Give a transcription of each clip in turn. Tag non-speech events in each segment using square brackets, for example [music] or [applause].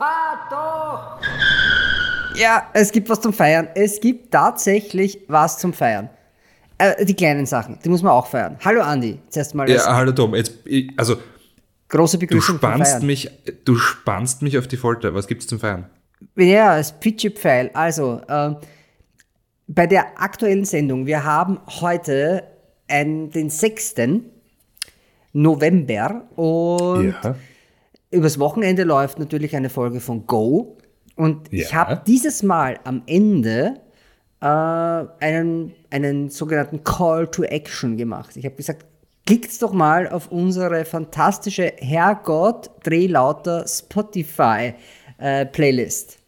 Fahr doch! Ja, es gibt was zum Feiern. Es gibt tatsächlich was zum Feiern. Äh, die kleinen Sachen, die muss man auch feiern. Hallo Andi, zuerst mal. Ja, hallo Tom. Jetzt, ich- also, große du Begrüßung zum spannst, Feiern. mich, du spannst mich auf die Folter. Was gibt's zum Feiern? Ja, das Pitchy-Pfeil. Also, ähm, bei der aktuellen Sendung, wir haben heute einen, den 6. November und übers Wochenende läuft natürlich eine Folge von Go. Und ich Ja. habe dieses Mal am Ende äh, einen, einen sogenannten Call to Action gemacht. Ich habe gesagt, klickt doch mal auf unsere fantastische Herrgott Drehlauter Spotify äh, Playlist.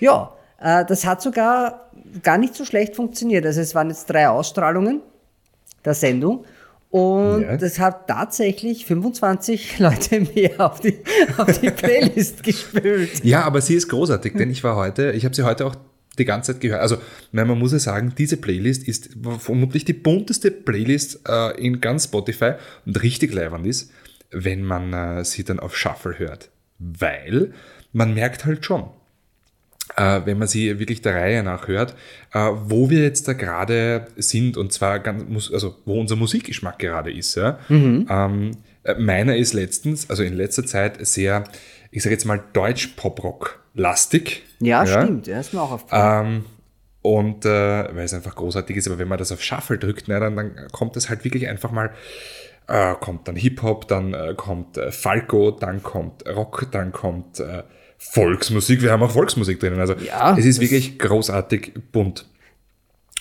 Ja, äh, das hat sogar gar nicht so schlecht funktioniert. Also es waren jetzt drei Ausstrahlungen der Sendung und Ja. das hat tatsächlich 25 [laughs] Leute mehr auf die, auf die Playlist [laughs] gespült. Ja, aber sie ist großartig, denn ich war heute, ich habe sie heute auch die ganze Zeit gehört. Also, nein, man muss ja sagen, diese Playlist ist vermutlich die bunteste Playlist äh, in ganz Spotify und richtig leibend ist, wenn man äh, sie dann auf Shuffle hört. Weil man merkt halt schon, wenn man sie wirklich der Reihe nach hört, äh, wo wir jetzt da gerade sind und zwar ganz, also wo unser Musikgeschmack gerade ist. Ja? Ähm, äh, meiner ist letztens, also in letzter Zeit sehr, ich sage jetzt mal Deutsch-Pop-Rock-lastig. Ja, stimmt, ja, ist mir auch aufgefallen. Ähm, und äh, weil es einfach großartig ist, aber wenn man das auf Shuffle drückt, na, dann, dann kommt das halt wirklich einfach mal, äh, kommt dann Hip-Hop, dann äh, kommt äh, Falco, dann kommt Rock, dann kommt äh, Volksmusik. Wir haben auch Volksmusik drinnen. Also Ja, es ist wirklich großartig bunt.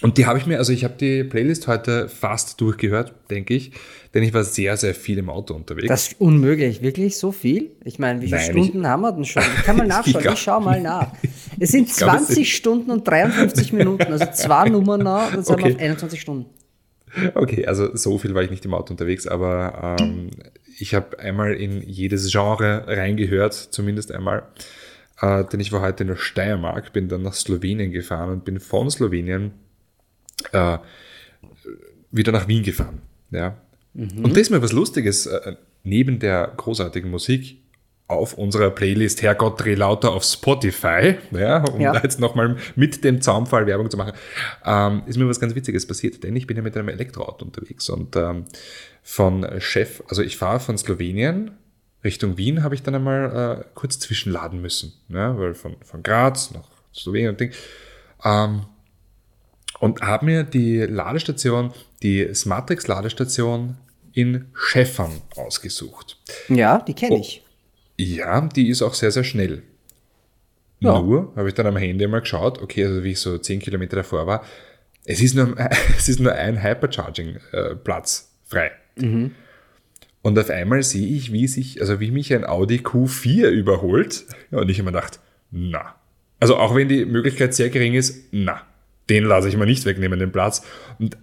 Und die habe ich mir, also ich habe die Playlist heute fast durchgehört, denke ich, denn ich war sehr, sehr viel im Auto unterwegs. Das ist unmöglich, wirklich so viel? Ich meine, wie viele Nein, Stunden haben wir denn schon? Ich kann mal [laughs] nachschauen, glaub- ich schau mal nach. Es sind Ich glaub, es 20 Stunden und 53 Minuten, also zwei Nummern nach, dann sind wir Okay. auf 21 Stunden. Okay, also so viel war ich nicht im Auto unterwegs, aber ähm, ich habe einmal in jedes Genre reingehört, zumindest einmal. Äh, denn ich war heute in der Steiermark, bin dann nach Slowenien gefahren und bin von Slowenien äh, wieder nach Wien gefahren. Ja. Und da ist mir was Lustiges, äh, neben der großartigen Musik auf unserer Playlist Herrgott dreh lauter auf Spotify, ja, um Ja. da jetzt nochmal mit dem Zaunfall Werbung zu machen, ähm, ist mir was ganz Witziges passiert, denn ich bin ja mit einem Elektroauto unterwegs und ähm, von Chef, also ich fahre von Slowenien Richtung Wien, habe ich dann einmal äh, kurz zwischenladen müssen, ja, weil von, von Graz nach Slowenien und Ding. Ähm, und habe mir die Ladestation, die Smartrex Ladestation in Schäffern ausgesucht. Ja, die kenne Oh. ich. Ja, die ist auch sehr, sehr schnell. Ja. Nur habe ich dann am Handy mal geschaut, okay, also wie ich so 10 Kilometer davor war, es ist nur, [laughs] es ist nur ein Hypercharging-Platz frei. Und auf einmal sehe ich, wie sich, also wie mich ein Audi Q4 überholt. Ja, und ich habe mir gedacht, na. Also auch wenn die Möglichkeit sehr gering ist, na, den lasse ich mal nicht wegnehmen, den Platz. Und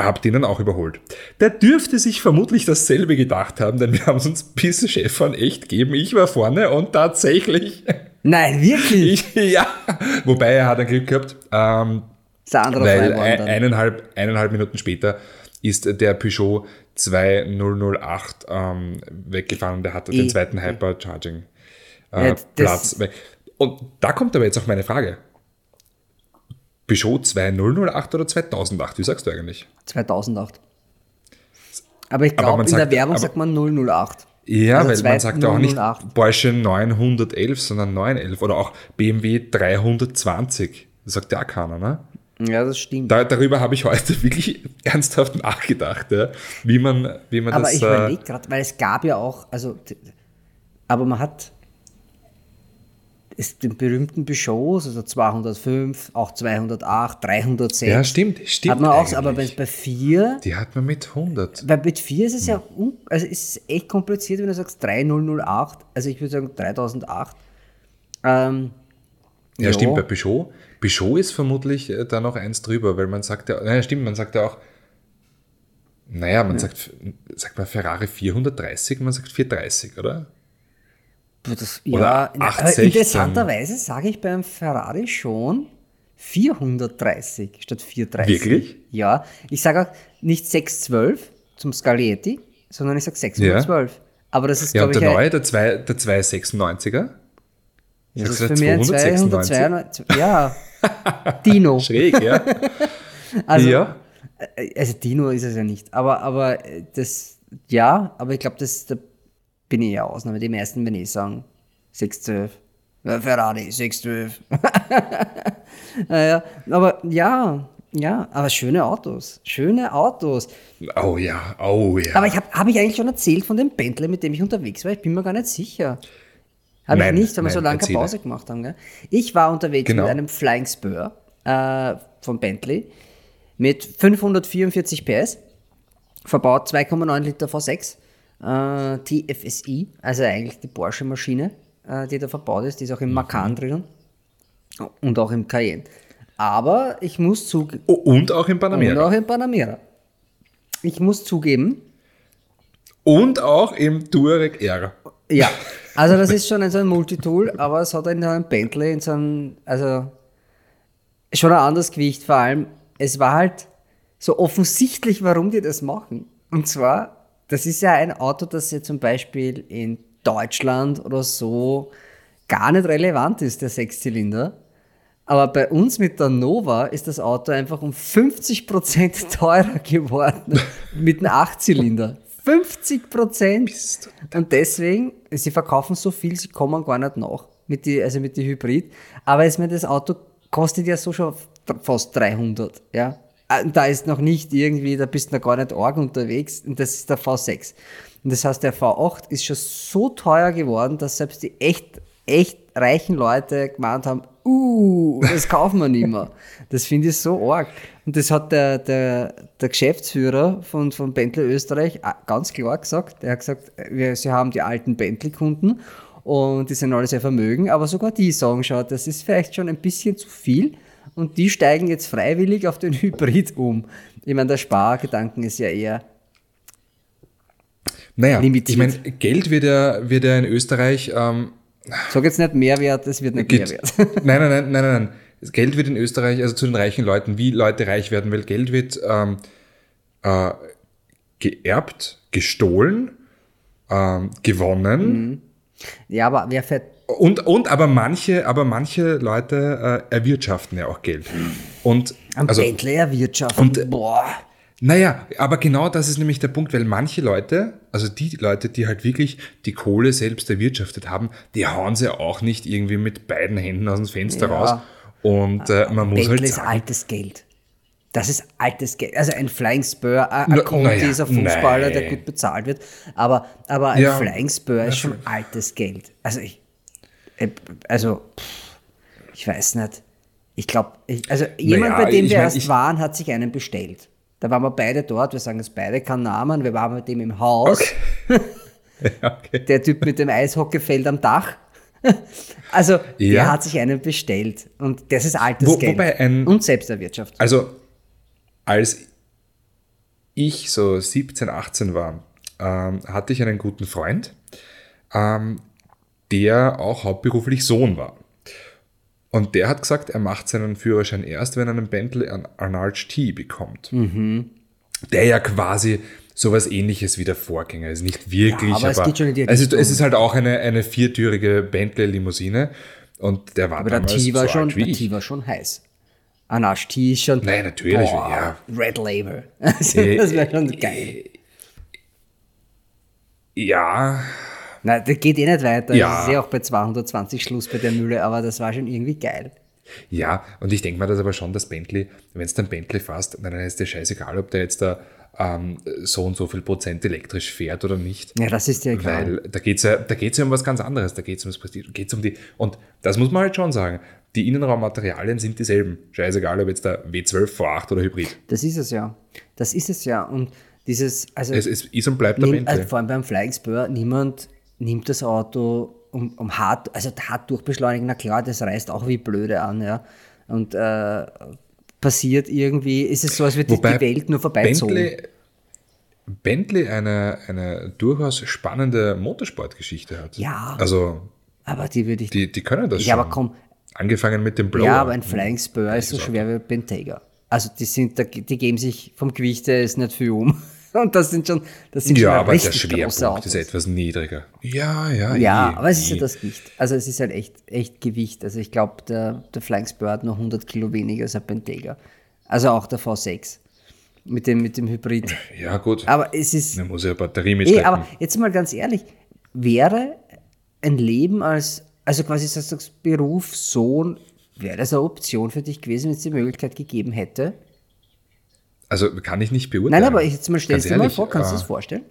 habe den dann auch überholt. Der dürfte sich vermutlich dasselbe gedacht haben, denn wir haben es uns bis Chefan echt gegeben. Ich war vorne und tatsächlich, [laughs] Nein, wirklich? ich, ja, wobei er hat ein Glück gehabt, ähm, weil ein, eineinhalb, eineinhalb Minuten später ist der Peugeot 2008 ähm, weggefahren und der hatte Eh, den zweiten. Hypercharging Ja, äh, das- Platz weg. Und da kommt aber jetzt auch meine Frage. Peugeot 2008 oder 2008? Wie sagst du eigentlich? 2008. Aber ich Aber glaube, in der sagt- Werbung aber- sagt man 008. Ja, Also weil man sagt ja auch nicht 2008. Porsche 911, sondern 911 oder auch BMW 320. Das sagt ja auch keiner, ne? Ja, das stimmt. Da, darüber habe ich heute [laughs] wirklich ernsthaft nachgedacht, ja, wie man, wie man aber das. ich äh, überlege gerade, weil es gab ja auch, also, aber man hat ist den berühmten Peugeots, also 205, auch 208, 306. ja, stimmt, stimmt. Hat man auch, aber bei, eigentlich. bei 4, die hat man mit 100. bei mit 4 ist es ja, Hm. also es ist echt kompliziert, wenn du sagst 3008, also ich würde sagen 3008. Ähm, Ja, Ja. stimmt, bei Peugeot. Peugeot ist vermutlich äh, da noch eins drüber, weil man sagt ja, naja, stimmt, man sagt ja auch, naja, man sagt, sagt man Ferrari 430, man sagt 430, oder? Das, ja, na, aber 816. interessanterweise sage ich beim Ferrari schon 430 statt 430. Wirklich? Ja, ich sage auch nicht 612 zum Scaglietti, sondern ich sage 612. Aber das ist, Ja, glaube ich, der neue, der, zwei, der 296er, Das ist für mich ein 296? 292. Ja, [laughs] Dino. Schräg, ja. [laughs] Also, ja. äh, also Dino ist es ja nicht. Aber, aber äh, das, ja, aber ich glaube, das da bin ich ja Ausnahme. Die meisten, wenn ich sagen, 612. Ja, Ferrari, 612. naja, [laughs] aber ja, ja, aber schöne Autos. Schöne Autos. Oh ja, oh ja. Aber ich habe hab ich eigentlich schon erzählt von dem Bentley, mit dem ich unterwegs war? Ich bin mir gar nicht sicher. Habe ich nicht, weil wir so lange keine. Pause gemacht haben. Gell? Ich war unterwegs Genau. mit einem Flying Spur äh, von Bentley mit 544 PS, verbaut 2,9 Liter V6, äh, TFSI, also eigentlich die Porsche-Maschine, äh, die da verbaut ist, die ist auch im Mhm. Macan drinnen und auch im Cayenne. Aber ich muss zugeben, Oh, und auch in und Panamera. auch im Panamera. Ich muss zugeben, Und auch im Touareg R. Ja, also das [laughs] ist schon ein, so ein Multitool, aber es hat in so einem Bentley, in so einem, also schon ein anderes Gewicht, vor allem, es war halt so offensichtlich, warum die das machen. Und zwar, das ist ja ein Auto, das ja zum Beispiel in Deutschland oder so gar nicht relevant ist, der Sechszylinder. Aber bei uns mit der Nova ist das Auto einfach um 50% [laughs] teurer geworden mit einem Achtzylinder. 50 Prozent. Und deswegen, sie verkaufen so viel, sie kommen gar nicht nach. Mit die, also mit die Hybrid. Aber ich meine, das Auto kostet ja so schon fast 300. Ja. Und Da ist noch nicht irgendwie, da bist du noch gar nicht arg unterwegs. Und das ist der V6. Und das heißt, der V8 ist schon so teuer geworden, dass selbst die echt, echt reichen Leute gemeint haben, uh, das kaufen wir nicht mehr. [laughs] Das finde ich so arg. Und das hat der, der, der Geschäftsführer von, von Bentley Österreich äh, ganz klar gesagt. Er hat gesagt, wir, sie haben die alten Bentley-Kunden und die sind alle sehr vermögen, aber sogar die sagen schon, das ist vielleicht schon ein bisschen zu viel und die steigen jetzt freiwillig auf den [laughs] Hybrid um. Ich meine, der Spargedanken ist ja eher Naja, Limitiert. ich meine, Geld wird ja, wird ja in Österreich ähm, Sag jetzt nicht Mehrwert, es wird nicht Geht- Mehrwert. [laughs] Nein, nein, nein, nein, nein. Das Geld wird in Österreich, also zu den reichen Leuten, wie Leute reich werden, weil Geld wird ähm, äh, geerbt, gestohlen, ähm, gewonnen Ja, aber wer fährt. Und, und aber manche, aber manche Leute äh, erwirtschaften ja auch Geld. Und Am also, Bentley erwirtschaften. und- Boah. naja, aber genau das ist nämlich der Punkt, weil manche Leute, also die Leute, die halt wirklich die Kohle selbst erwirtschaftet haben, die hauen sie auch nicht irgendwie mit beiden Händen aus dem Fenster Ja. raus. Und äh, man muss Bentley halt ist sagen, altes Geld. Das ist altes Geld. Also ein Flying Spur, ein Na- ein Conti naja, ist ein Fußballer, der nein. gut bezahlt wird. Aber, aber ein Ja. Flying Spur ist schon altes Geld. Also ich, äh, also, pff, ich weiß nicht. Ich glaube, also jemand, Naja, bei dem wir mein, erst waren, hat sich einen bestellt. Da waren wir beide dort, wir sagen es beide keinen Namen, wir waren mit dem im Haus. okay. [laughs] Der Typ mit dem Eishockeyfeld am Dach. [laughs] Also, der Ja. hat sich einen bestellt. Und das ist altes Wo- Geld. ein- und Selbsterwirtschaftung. Also, als ich so 17, 18 war, ähm, hatte ich einen guten Freund, ähm, der auch hauptberuflich Sohn war. Und der hat gesagt, er macht seinen Führerschein erst, wenn er einen Bentley an an RT bekommt. Mhm. Der ja quasi sowas ähnliches wie der Vorgänger ist. Nicht wirklich, Ja, aber es geht schon in die Richtung. es ist halt auch eine, eine viertürige Bentley-Limousine. Und der war Aber der damals T war, so schon, alt wie der. T war schon heiß. Anash T ist schon. Nein, natürlich, ja. Red Label. Also, [laughs] Äh, das wäre schon geil. Ja, Nein, das geht eh nicht weiter. Ja. Das ist eh auch bei 220 Schluss bei der Mühle, aber das war schon irgendwie geil. Ja, und ich denke mal, dass aber schon das Bentley, wenn es dann Bentley fährst, dann ist dir scheißegal, ob der jetzt da ähm, so und so viel Prozent elektrisch fährt oder nicht. Ja, das ist ja egal. Weil da geht es ja, da geht's ja um was ganz anderes, da geht es ums Prestige, geht's um die, und das muss man halt schon sagen, die Innenraummaterialien sind dieselben. Scheißegal, ob jetzt der W12, V8 oder Hybrid. Das ist es ja. Das ist es ja. Und dieses, also, Es, es ist und bleibt der Bentley. also vor allem beim Flying Spur, niemand nimmt das Auto um, um hart, also hart durchbeschleunigen, na klar, das reißt auch wie blöde an, ja. Und äh, passiert irgendwie, ist es so, als würde die- Wobei die Welt nur vorbeizogen. Bentley, Bentley eine, eine durchaus spannende Motorsportgeschichte hat. Ja. Also, Aber die würde ich. die, die können das ja, schon. aber komm, Angefangen mit dem Blower. Ja, aber ein Flying Spur ist so schwer wie ein Bentayga. Also die sind, da- die geben sich vom Gewicht her ist nicht viel um. [laughs] Und das sind schon, das sind Ja, schon aber der Schwerpunkt ist etwas niedriger. Ja, ja, Ja, eh, aber es ist eh. ja das Gewicht. Also es ist halt echt, echt Gewicht. Also ich glaube, der, der Flying Spur hat nur 100 Kilo weniger als ein Bentayga. Also auch der V6 mit dem, mit dem Hybrid. [laughs] Ja, gut. Aber es ist, Man muss ja Batterie eh, mitschleppen. aber jetzt mal ganz ehrlich, wäre ein Leben als, also quasi sagst du, Beruf, Sohn, wäre das eine Option für dich gewesen, wenn es die Möglichkeit gegeben hätte? Also kann ich nicht beurteilen. Nein, aber ich jetzt mal stell Ganz dir mal vor, kannst du äh, das vorstellen?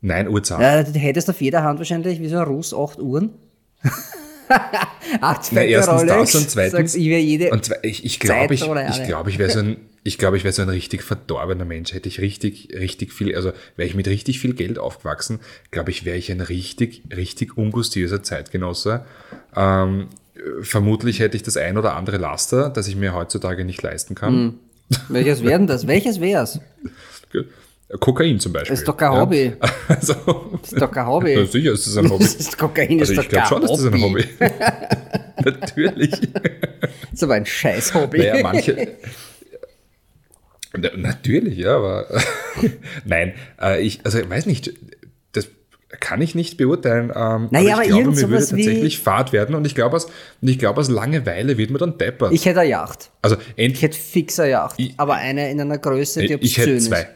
Nein, Uhrzeit. Ja, du hättest auf jeder Hand wahrscheinlich wie so ein Russ acht Uhren. [laughs] acht Na, erstens Rolex. das und zweitens. Ich wäre jede und zwei, ich, ich glaube, ich, oder ich, alle. glaube, ich wäre so [laughs] ein, ich glaube, ich wäre so ein richtig verdorbener Mensch. Hätte ich richtig, richtig viel, also wäre ich mit richtig viel Geld aufgewachsen, glaube ich, wäre ich ein richtig, richtig ungustiöser Zeitgenosse. Ähm, äh, vermutlich hätte ich das ein oder andere Laster, das ich mir heutzutage nicht leisten kann. Hm. Welches wäre denn das? Welches wär's? Kokain zum Beispiel. Das ist doch kein Hobby. [laughs] Also, Das ist doch kein Hobby. ja, sicher ist das ein Hobby. Das [laughs] ist Kokain, ist Also doch ich glaube kein schon, dass das ein Hobby. Hobby. [laughs] Natürlich. Das ist aber ein scheiß Hobby. Naja, manche. Na, natürlich, ja, aber nein, äh, ich, also ich weiß nicht, kann ich nicht beurteilen. Ähm, Naja, aber aber ich glaube, irgend mir würde tatsächlich Fahrt werden und ich glaube, aus, und ich glaube, aus Langeweile wird man dann deppert. Ich hätte eine Yacht. also Ich endlich, hätte fix eine Yacht. Ich- aber eine in einer Größe, die ich hätte obszön zwei. ist.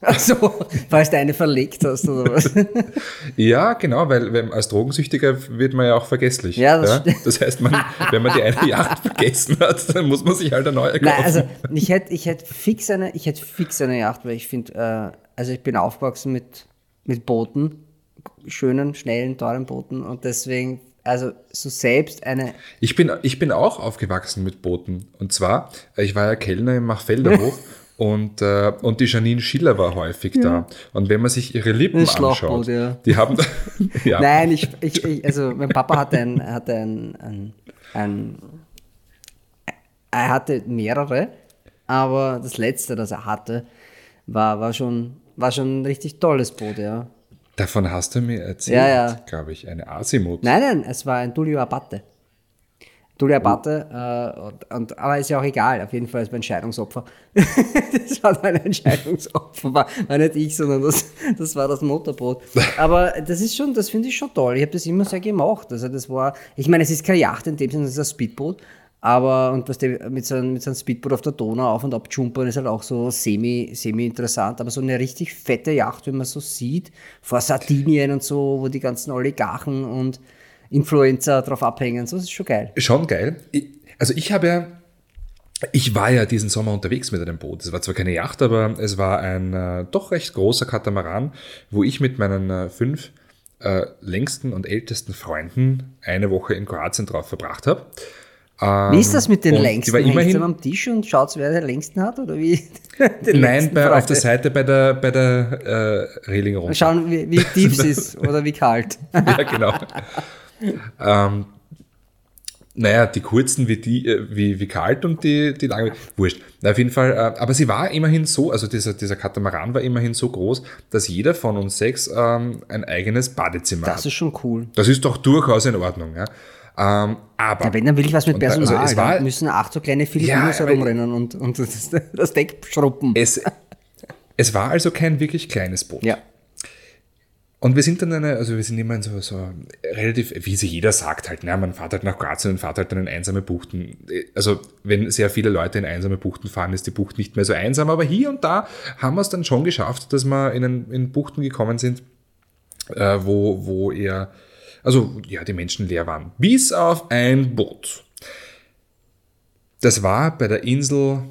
Also, falls du eine verlegt hast oder was. [laughs] Ja, genau, weil wenn, als Drogensüchtiger wird man ja auch vergesslich. Ja, das stimmt. das heißt, man, wenn man die eine Yacht [laughs] vergessen hat, dann muss man sich halt eine neue kaufen. Nein, also ich hätte ich hätt fix eine, ich hätte fix eine Yacht, weil ich finde, äh, also ich bin aufgewachsen mit, mit Booten, schönen, schnellen, teuren Booten und deswegen, also so selbst eine, Ich bin, ich bin auch aufgewachsen mit Booten. Und zwar, äh, ich war ja Kellner im Machfelder [laughs] Hof und, äh, und die Janine Schiller war häufig da. Und wenn man sich ihre Lippen anschaut, ja. die haben, [laughs] ja, Nein, ich, ich, ich, also mein Papa hatte ein, hatte ein, ein, ein, er hatte mehrere, aber das letzte, das er hatte, war, war schon, war schon ein richtig tolles Boot, ja. Davon hast du mir erzählt, Ja, ja. glaube ich, eine Asimut. Nein, nein, es war ein Tullio Abate. Tullio Abate, äh, und, und, aber ist ja auch egal, auf jeden Fall, es war ein Scheidungsopfer. [laughs] das war ein Entscheidungsopfer, war, war nicht ich, sondern das, das war das Motorboot. [laughs] Aber das ist schon, das finde ich schon toll. Ich habe das immer sehr gemacht. Also das war, ich meine, es ist keine Yacht in dem Sinne, es ist ein Speedboot. Aber, und was der mit so, einem, mit so einem Speedboot auf der Donau auf und ab jumpern ist halt auch so semi, semi interessant. Aber so eine richtig fette Yacht, wenn man so sieht, vor Sardinien und so, wo die ganzen Oligarchen und Influencer drauf abhängen, so das ist schon geil. Schon geil. Also ich habe ja, ich war ja diesen Sommer unterwegs mit einem Boot. Es war zwar keine Yacht, aber es war ein äh, doch recht großer Katamaran, wo ich mit meinen äh, fünf äh, längsten und ältesten Freunden eine Woche in Kroatien drauf verbracht habe. Ähm, Wie ist das mit den und die längsten? war immerhin, am Tisch und schaut, wer den längsten hat? Oder wie? [laughs] Nein, längsten bei, auf der Seite bei der, bei der äh, Reling runter. Schauen, wie, wie tief es [laughs] ist oder wie kalt. [laughs] ja, genau. ähm, naja, die kurzen wie, die, äh, wie, wie kalt und die, die langen, wurscht. Na, auf jeden Fall, äh, aber sie war immerhin so, also dieser, dieser Katamaran war immerhin so groß, dass jeder von uns sechs ähm, ein eigenes Badezimmer Das hat. ist schon cool. Das ist doch durchaus in Ordnung. Ja? Ähm, aber Ja, wenn, dann will ich was mit da- also Personal. es war- müssen acht so kleine Filipinos Ja, herumrennen und, und das, [laughs] das Deck schruppen. es, es war also kein wirklich kleines Boot. Ja. Und wir sind dann eine, also wir sind immer in so, so relativ, wie sie jeder sagt halt, ne, man fährt halt nach Kroatien und fährt halt dann in einsame Buchten. Also wenn sehr viele Leute in einsame Buchten fahren, ist die Bucht nicht mehr so einsam, aber hier und da haben wir es dann schon geschafft, dass wir in, in Buchten gekommen sind, äh, wo, wo eher, also ja, die Menschen leer waren. Bis auf ein Boot. Das war bei der Insel,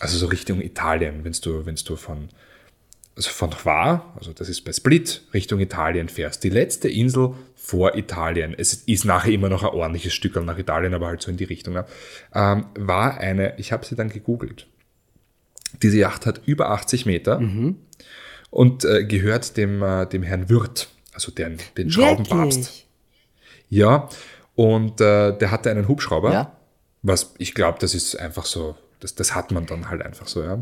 also so Richtung Italien, wenn du, wenn du von, also von Hvar, also das ist bei Split, Richtung Italien fährst. Die letzte Insel vor Italien, es ist nachher immer noch ein ordentliches Stück nach Italien, aber halt so in die Richtung, ähm, war eine, ich habe sie dann gegoogelt. Diese Yacht hat über 80 Meter und äh, gehört dem, äh, dem Herrn Wirth, also den, den Schraubenpapst. Ja, und äh, der hatte einen Hubschrauber. Ja. Was ich glaube, das ist einfach so, das, das hat man dann halt einfach so, ja.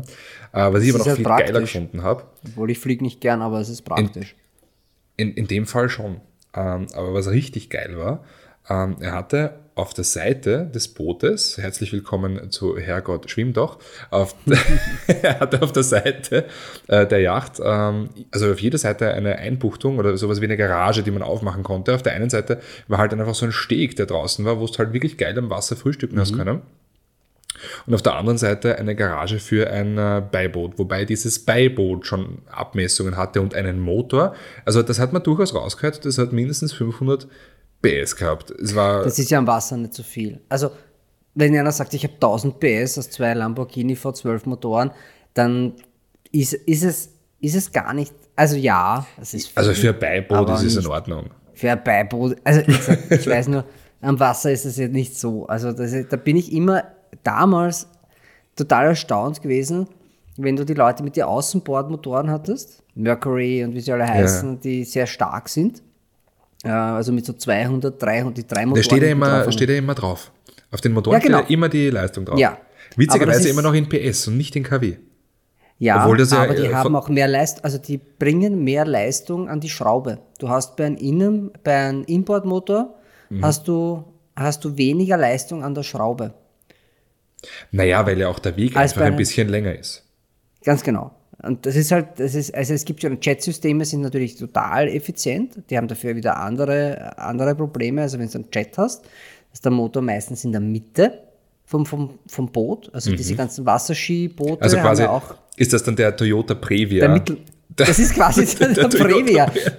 Äh, was ich Das aber noch ist viel halt geiler praktisch. gefunden habe, Obwohl ich fliege nicht gern, aber es ist praktisch. in, in dem Fall schon. Ähm, aber was richtig geil war, Ähm, er hatte auf der Seite des Bootes, herzlich willkommen zu Herrgott, schwimm doch, auf, [laughs] [laughs] er hatte auf der Seite äh, der Yacht, ähm, also auf jeder Seite eine Einbuchtung oder sowas wie eine Garage, die man aufmachen konnte. Auf der einen Seite war halt einfach so ein Steg, der draußen war, wo du halt wirklich geil am Wasser frühstücken hast können. Und auf der anderen Seite eine Garage für ein äh, Beiboot, wobei dieses Beiboot schon Abmessungen hatte und einen Motor. Also das hat man durchaus rausgehört, das hat mindestens 500 PS gehabt. Es war Das ist ja am Wasser nicht so viel. Also, wenn einer sagt, ich habe 1000 PS aus zwei Lamborghini V12 Motoren, dann ist, ist, es, ist es gar nicht. Also, ja, es ist viel, also für ein Beiboot ist es in Ordnung. Für ein Beiboot. Also, gesagt, [laughs] ich weiß nur, am Wasser ist es jetzt nicht so. Also, das, da bin ich immer damals total erstaunt gewesen, wenn du die Leute mit den Außenbordmotoren hattest, Mercury und wie sie alle heißen, die sehr stark sind. Also mit so 200, 300, die drei Motoren. Da steht ja immer, steht ja immer drauf. Auf den Motoren Ja, genau. steht ja immer die Leistung drauf. Ja. Aber Witzigerweise immer noch in PS und nicht in KW. Ja, das ja, aber die äh, haben auch mehr Leistung, also die bringen mehr Leistung an die Schraube. Du hast bei einem Innen, bei einem Importmotor Mhm. hast du hast du weniger Leistung an der Schraube. Naja, weil ja auch der Weg Als einfach ein bisschen länger ist. Ganz genau. Und das ist halt, das ist, also es gibt schon Jet-Systeme, sind natürlich total effizient. Die haben dafür wieder andere, andere Probleme. Also wenn du einen Jet hast, ist der Motor meistens in der Mitte vom, vom, vom Boot. Also diese ganzen Wasserskiboote Mhm. Also haben quasi, ja auch ist das dann der Toyota Previa? Der Mittel, das ist quasi der, [laughs] der der Toyota Previa. Previa.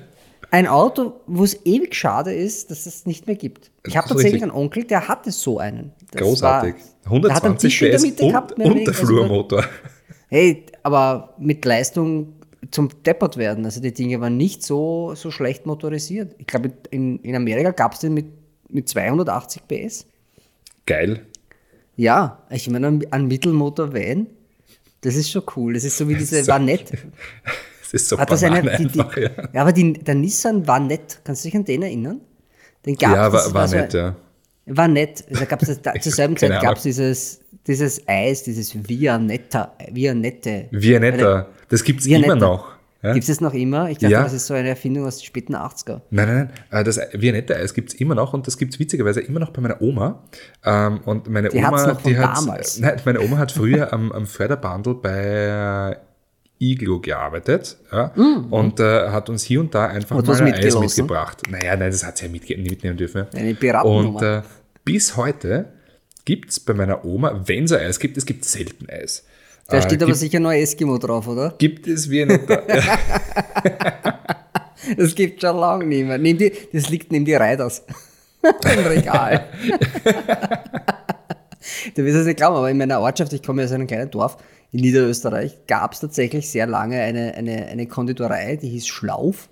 Ein Auto, wo es ewig schade ist, dass es nicht mehr gibt. Ich habe tatsächlich richtig. einen Onkel, der hatte so einen. Das Großartig. War, der hat einen 120 Tisch in der PS und, gehabt. mehr und der weniger. Also, Flurmotor. Hey, aber mit Leistung zum Deppert werden. Also die Dinge waren nicht so, so schlecht motorisiert. Ich glaube, in, in Amerika gab es den mit, mit 280 PS. Geil. Ja, ich meine, ein- Mittelmotor-Van, das ist schon cool. Das ist so wie diese [laughs] so- Vanette. Das ist so Hat das eine, die, die, einfach, ja. ja. aber die, der Nissan war nett. Kannst du dich an den erinnern? Den gab's, Ja, war, war so nett, ein- ja. War nett. Also gab's da, [laughs] zur selben Zeit gab es dieses, dieses Eis, dieses Vianetta, Vianette. Vianetta, das gibt's Vianetta. immer noch. Ja? Gibt es noch immer? Ich dachte, Ja. das ist so eine Erfindung aus den späten 80er. Nein, nein, nein. äh, Das Vianetta-Eis gibt es immer noch und das gibt es witzigerweise immer noch bei meiner Oma. Ähm, Und meine Die Oma, hat's noch von die hat, damals. [laughs] Nein, meine Oma hat früher am, am Förderbandel bei Iglo gearbeitet ja, und äh, hat uns hier und da einfach. Hat mal ein Eis mitgebracht. Naja, nein, das hat sie ja mitnehmen dürfen. Eine Und Piratennummer. äh, bis heute gibt es bei meiner Oma, wenn es ein Eis gibt, es gibt selten Eis. Da Äh, steht aber gibt, sicher nur Eskimo drauf, oder? gibt es Vianetta. [laughs] [laughs] Das gibt schon lange nicht mehr. Nimm die, das liegt neben die Reiters. [laughs] Im Regal. du wirst es nicht glauben, aber in meiner Ortschaft, ich komme aus einem kleinen Dorf in Niederösterreich, gab es tatsächlich sehr lange eine, eine, eine Konditorei, die hieß Schlauf.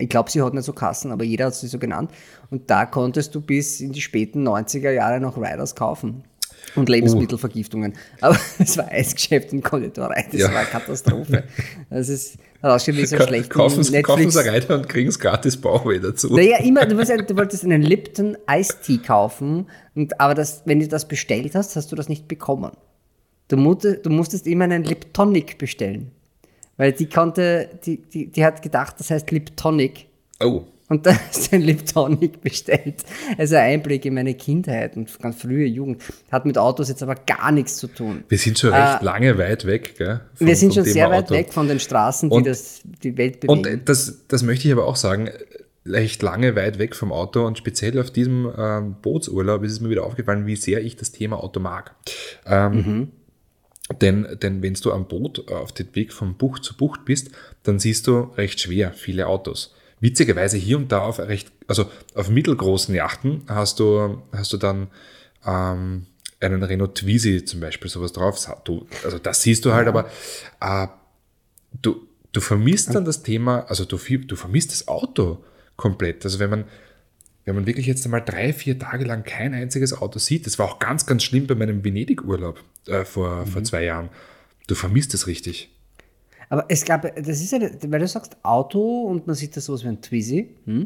Ich glaube, sie hat nicht so Kassen, aber jeder hat sie so genannt. Und da konntest du bis in die späten 90er Jahre noch Riders kaufen. Und Lebensmittelvergiftungen. Aber [laughs] es war Eisgeschäft und Konditorei. Das Ja. war eine Katastrophe. Das ist hat ausgeschaut wie so ein schlechter kaufen Sie Reiter und kriegen es gratis Bauchweh dazu. Naja, immer, du, wolltest, du wolltest einen Lipton Iced Tea kaufen, und, aber das, wenn du das bestellt hast, hast du das nicht bekommen. Du, du musstest immer einen Liptonic bestellen. Weil die konnte, die, die, die hat gedacht, das heißt Liptonic. Oh, Und da [laughs] du ein Liptonic bestellt. Also ein Einblick in meine Kindheit und ganz frühe Jugend. Hat mit Autos jetzt aber gar nichts zu tun. wir sind schon recht lange weit weg. Gell, vom- Wir sind schon Thema sehr weit Auto. weg von den Straßen, die Und- das, die Welt Und bewegen. äh, das, das möchte ich aber auch sagen, recht lange weit weg vom Auto und speziell auf diesem ähm, Bootsurlaub ist es mir wieder aufgefallen, wie sehr ich das Thema Auto mag. Ähm, Mhm. Denn, denn wenn du am Boot auf dem Weg von Bucht zu Bucht bist, dann siehst du recht schwer viele Autos. Witzigerweise hier und da auf recht, also auf mittelgroßen Yachten hast du, hast du dann ähm, einen Renault Twizy zum Beispiel sowas drauf. Du, also das siehst du halt, aber äh, du, du vermisst dann das Thema, also du, du vermisst das Auto komplett. Also wenn man, wenn man wirklich jetzt einmal drei, vier Tage lang kein einziges Auto sieht, das war auch ganz, ganz schlimm bei meinem Venedig-Urlaub äh, vor, vor zwei Jahren. Du vermisst es richtig. Aber es gab, das ist ja, weil du sagst Auto und man sieht da sowas wie ein Twizy. Hm?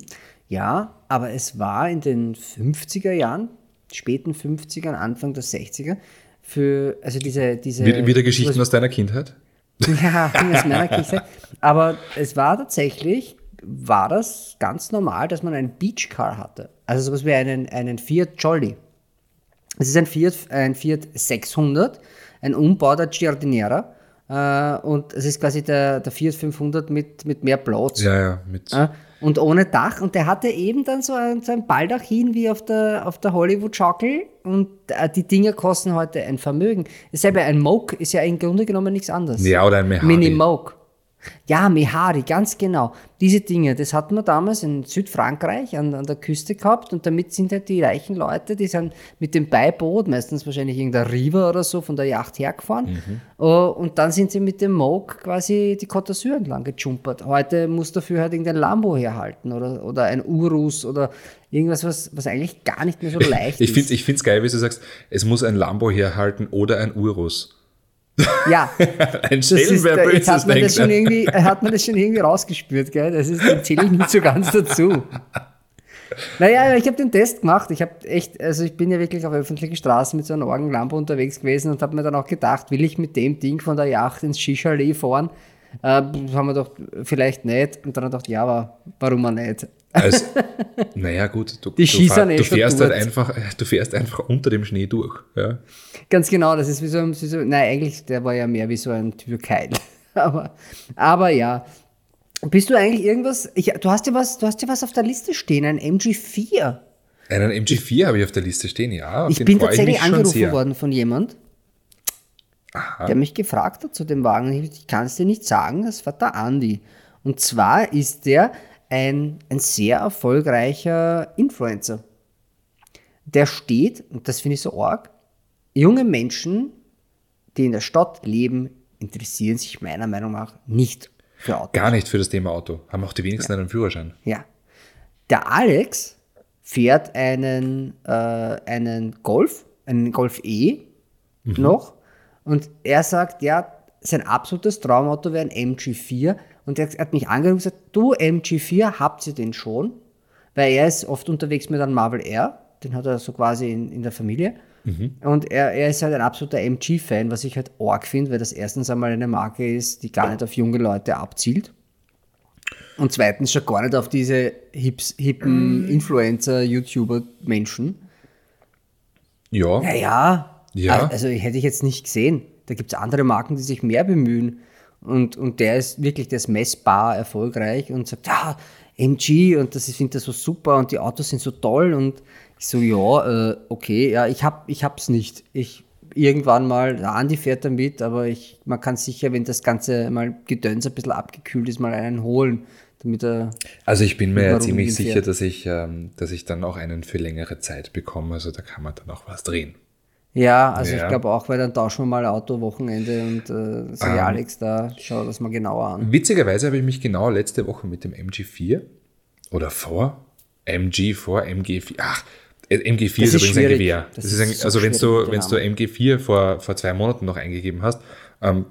Ja, aber es war in den 50er Jahren, späten 50ern, Anfang der 60er, für, also diese, diese. Wieder, wieder Geschichten aus deiner Kindheit? Ja, [laughs] aus meiner Kindheit. Aber es war tatsächlich, war das ganz normal, dass man ein Beachcar hatte. Also sowas wie einen, einen Fiat Jolly. Es ist ein Fiat, ein Fiat 600, ein umbauter Giardiniera. Äh, und es ist quasi der, der Fiat 500 mit, mit mehr Platz. Ja, ja, mit. Äh, und ohne Dach. Und der hatte eben dann so ein, so ein Baldachin wie auf der, auf der Hollywood-Schaukel. Und äh, die Dinger kosten heute ein Vermögen. Dasselbe, ein Moke ist ja im Grunde genommen nichts anderes. Ja, oder ein Mehari. Mini-Moke. Ja, Mehari, ganz genau. Diese Dinge, das hatten wir damals in Südfrankreich an, an der Küste gehabt und damit sind halt die reichen Leute, die sind mit dem Beiboot, meistens wahrscheinlich irgendein River oder so, von der Yacht hergefahren Mhm. uh, und dann sind sie mit dem Moke quasi die Côte d'Azur entlang gejumpert. Heute muss dafür halt irgendein Lambo herhalten oder, oder ein Urus oder irgendwas, was, was eigentlich gar nicht mehr so leicht Ich ist. finde es ich geil, wie du sagst, es muss ein Lambo herhalten oder ein Urus. Ja, [laughs] Ein Schelm, wer Böses hat man, das schon irgendwie, hat man das schon irgendwie rausgespürt, gell? Das ist, den zähle ich nicht so ganz dazu. Naja, ich habe den Test gemacht. Ich habe echt, also ich bin ja wirklich auf öffentlichen Straßen mit so einer Orgenlampe unterwegs gewesen und habe mir dann auch gedacht, will ich mit dem Ding von der Yacht ins Shisha-Lee fahren? Äh, haben wir doch vielleicht nicht. Und dann habe ich gedacht, ja, aber warum auch nicht? Also, [laughs] naja, gut, du, Die du, fahr, eh du, fährst halt einfach, [laughs] du fährst einfach unter dem Schnee durch. Ja. Ganz genau, das ist wie so ein, wie so, nein, eigentlich, der war ja mehr wie so ein Türkeil. [laughs] aber, aber ja. Bist du eigentlich irgendwas, ich, du hast ja was, du hast ja was auf der Liste stehen, ein MG4. Einen MG4 habe ich auf der Liste stehen, ja. Ich bin tatsächlich angerufen worden von jemand, der mich gefragt hat zu dem Wagen. Ich, ich kann es dir nicht sagen, das war der Andi. Und zwar ist der ein, ein sehr erfolgreicher Influencer. Der steht, und das finde ich so arg, junge Menschen, die in der Stadt leben, interessieren sich meiner Meinung nach nicht für Autos. Gar nicht für das Thema Auto. Haben auch die wenigsten einen Führerschein. Ja. Der Alex fährt einen, äh, einen Golf, einen Golf E noch. Und er sagt, ja, sein absolutes Traumauto wäre ein MG4. Und er hat mich angerufen und gesagt, du MG4, habt ihr den schon? Weil er ist oft unterwegs mit einem Marvel R. Den hat er so quasi in, in der Familie. Und er, er ist halt ein absoluter MG-Fan, was ich halt arg finde, weil das erstens einmal eine Marke ist, die gar nicht auf junge Leute abzielt. Und zweitens schon gar nicht auf diese hips, hippen Influencer, YouTuber, Menschen. Ja, Naja, Ja. also hätte ich jetzt nicht gesehen. Da gibt es andere Marken, die sich mehr bemühen. Und, und der ist wirklich, der ist messbar erfolgreich und sagt, ja, MG und das, ich finde das so super und die Autos sind so toll und ich so, ja, äh, okay, ja, ich hab, ich hab's nicht. Ich irgendwann mal, der Andi fährt damit, aber ich, man kann sicher, wenn das Ganze mal Gedöns ein bisschen abgekühlt ist, mal einen holen, damit er also ich bin mir ja ziemlich sicher, dass ich, ähm, dass ich dann auch einen für längere Zeit bekomme. Also da kann man dann auch was drehen. Ja, also Ja. ich glaube auch, weil dann tauschen wir mal Auto Wochenende und äh, sag ich, Ähm. Alex, da schau das mal genauer an. Witzigerweise habe ich mich genau letzte Woche mit dem MG4 oder vor MG vor MG4. Ach, äh, MG4 Das ist, ist übrigens ein schwierig. Gewehr. Das Das ist ein, so also wenn du, wenn du MG4 vor, vor zwei Monaten noch eingegeben hast, ähm,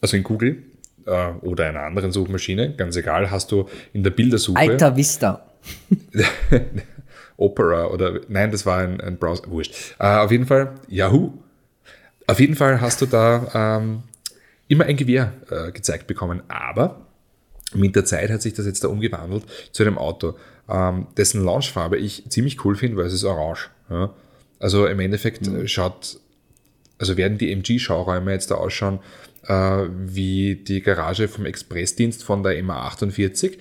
also in Google äh, oder einer anderen Suchmaschine, ganz egal, hast du in der Bildersuche Alta Vista. [laughs] Opera oder nein, das war ein, ein Browser, wurscht. Äh, auf jeden Fall Yahoo. Auf jeden Fall hast du da ähm, immer ein Gewehr äh, gezeigt bekommen, aber mit der Zeit hat sich das jetzt da umgewandelt zu einem Auto, ähm, dessen Launchfarbe ich ziemlich cool finde, weil es ist orange. Ja? Also im Endeffekt äh, schaut, also werden die MG-Schauräume jetzt da ausschauen äh, wie die Garage vom Expressdienst von der MA48,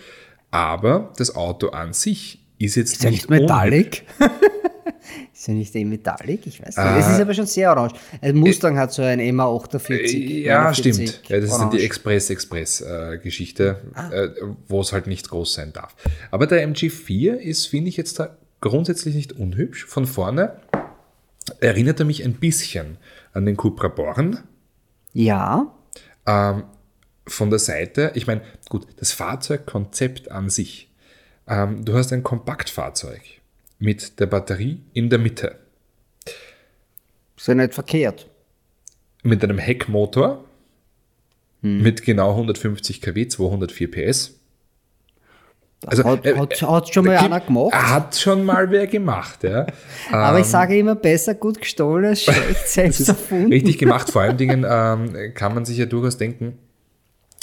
aber das Auto an sich ist jetzt Ist nicht nicht Metallic? [laughs] ist ja nicht eh Metallic? Ich weiß nicht. Ah. Es ist aber schon sehr orange. Ein Mustang hat so ein MA 48. Äh, Ja, 49 stimmt. Ja, das ist dann die orange. Express-Express-Geschichte, Ah. äh, wo es halt nicht groß sein darf. Aber der MG4 ist, finde ich jetzt da grundsätzlich nicht unhübsch. Von vorne erinnert er mich ein bisschen an den Cupra Born. Ja, Ähm, von der Seite, ich meine, gut, das Fahrzeugkonzept an sich. Ähm, du hast ein Kompaktfahrzeug mit der Batterie in der Mitte, ist ja nicht verkehrt. mit einem Heckmotor Hm. mit genau 150 kW, 204 PS. Also, hat, äh, hat, hat schon mal einer gemacht. Hat schon mal wer gemacht, ja. [laughs] aber ich sage immer, besser gut gestohlen als schlecht [laughs] selbst erfunden. Richtig gemacht. Vor allen Dingen ähm, kann man sich ja durchaus denken,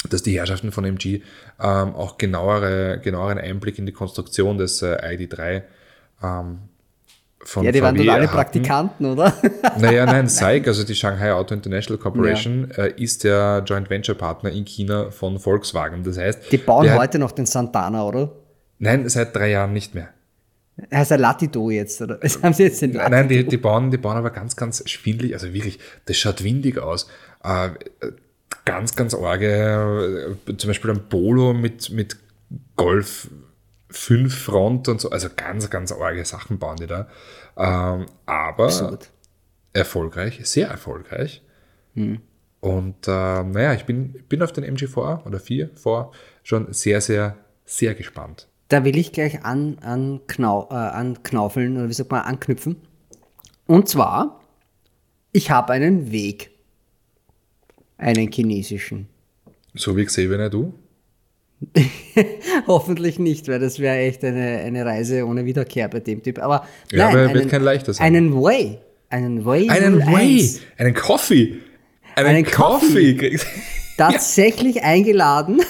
dass die Herrschaften von MG ähm, auch genauere, genaueren Einblick in die Konstruktion des äh, ID3 ähm, von Ja, die waren VW dann alle hatten. Praktikanten, oder? [laughs] Naja, nein, SAIC, also die Shanghai Auto International Corporation, äh, ist der Joint Venture Partner in China von Volkswagen. Das heißt, Die bauen der hat- heute noch den Santana, oder? Nein, seit drei Jahren nicht mehr. Heißt er Latido jetzt, oder? [laughs] Was haben sie jetzt den Latido? Nein, die, die, bauen, die bauen aber ganz, ganz schwindlig, also wirklich, das schaut windig aus. Äh, ganz, ganz arge, äh, zum Beispiel ein Polo mit, mit Golf 5 Front und so, also ganz, ganz arge Sachen bauen die da. Ähm, aber Absurd. erfolgreich, sehr erfolgreich. Und äh, naja, ich bin, bin auf den MG4 oder 4 vor schon sehr, sehr, sehr gespannt. Da will ich gleich an, an, Knau, äh, anknaufeln, oder wie sagt man, anknüpfen. Und zwar, ich habe einen Weg. Einen chinesischen. So wie Xavier du? [laughs] Hoffentlich nicht, weil das wäre echt eine, eine Reise ohne Wiederkehr bei dem Typ. Aber Ja, nein, aber wird einen, kein leichter sein. Einen Way. Einen Way. Einen 01. Way, einen Coffee. Einen, Einen Coffee. kriegst- [laughs] tatsächlich eingeladen,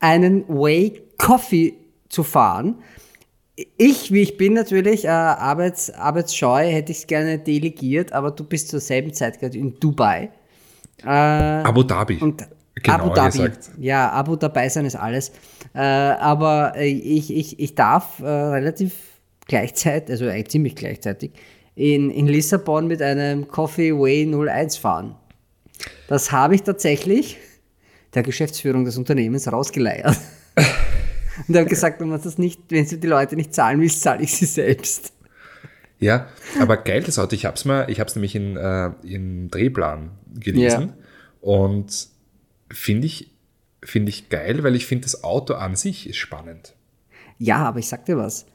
einen Way Coffee zu fahren. Ich, wie ich bin, natürlich äh, arbeits, arbeitsscheu, hätte ich es gerne delegiert, aber du bist zur selben Zeit gerade in Dubai. Äh, Abu Dhabi. und Genauer Abu Dhabi. gesagt. Ja, Abu dabei sein ist alles. Äh, aber äh, ich, ich, ich darf äh, relativ gleichzeitig, also eigentlich ziemlich gleichzeitig, in, in Lissabon mit einem Coffee Way 01 fahren. Das habe ich tatsächlich der Geschäftsführung des Unternehmens rausgeleiert. [laughs] Und habe gesagt, wenn das nicht, wenn sie die Leute nicht zahlen will, zahle ich sie selbst. Ja, aber geil das Auto. Ich habe es mal, ich habe es nämlich in, äh, im Drehplan gelesen und finde ich, finde ich geil, weil ich finde das Auto an sich ist spannend. Ja, aber ich sag dir was.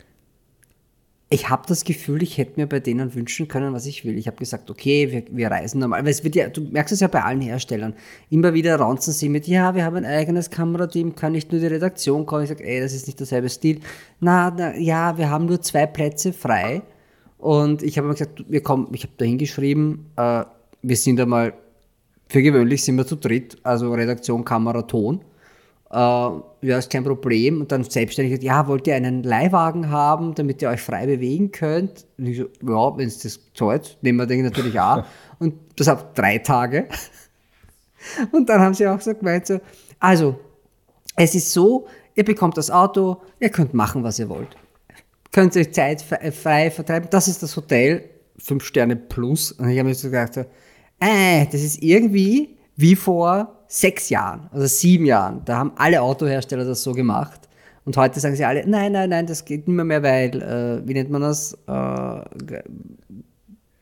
Ich habe das Gefühl, ich hätte mir bei denen wünschen können, was ich will. Ich habe gesagt, okay, wir, wir reisen normal. Weil es wird ja, du merkst es ja bei allen Herstellern. Immer wieder raunzen sie mit, ja, wir haben ein eigenes Kamerateam, kann nicht nur die Redaktion kommen. Ich sage, ey, das ist nicht derselbe Stil. Na, na, ja, wir haben nur zwei Plätze frei. Und ich habe immer gesagt, wir kommen, ich habe da hingeschrieben, äh, wir sind einmal, für gewöhnlich sind wir zu dritt, also Redaktion, Kamera, Ton. Äh, ja, ist kein Problem. Und dann selbstständig gesagt, ja, wollt ihr einen Leihwagen haben, damit ihr euch frei bewegen könnt? Und ich so, ja, wenn es das zahlt, nehmen wir den natürlich auch. [laughs] Und das hat drei Tage. [laughs] Und dann haben sie auch so gemeint, so, also, es ist so, ihr bekommt das Auto, ihr könnt machen, was ihr wollt. Könnt euch Zeit fre- frei vertreiben. Das ist das Hotel, fünf Sterne plus. Und ich habe mir so gedacht, so, äh, das ist irgendwie wie vor sechs Jahren oder sieben Jahren. Da haben alle Autohersteller das so gemacht. Und heute sagen sie alle, nein, nein, nein, das geht nicht mehr, mehr weil, äh, wie nennt man das? Äh,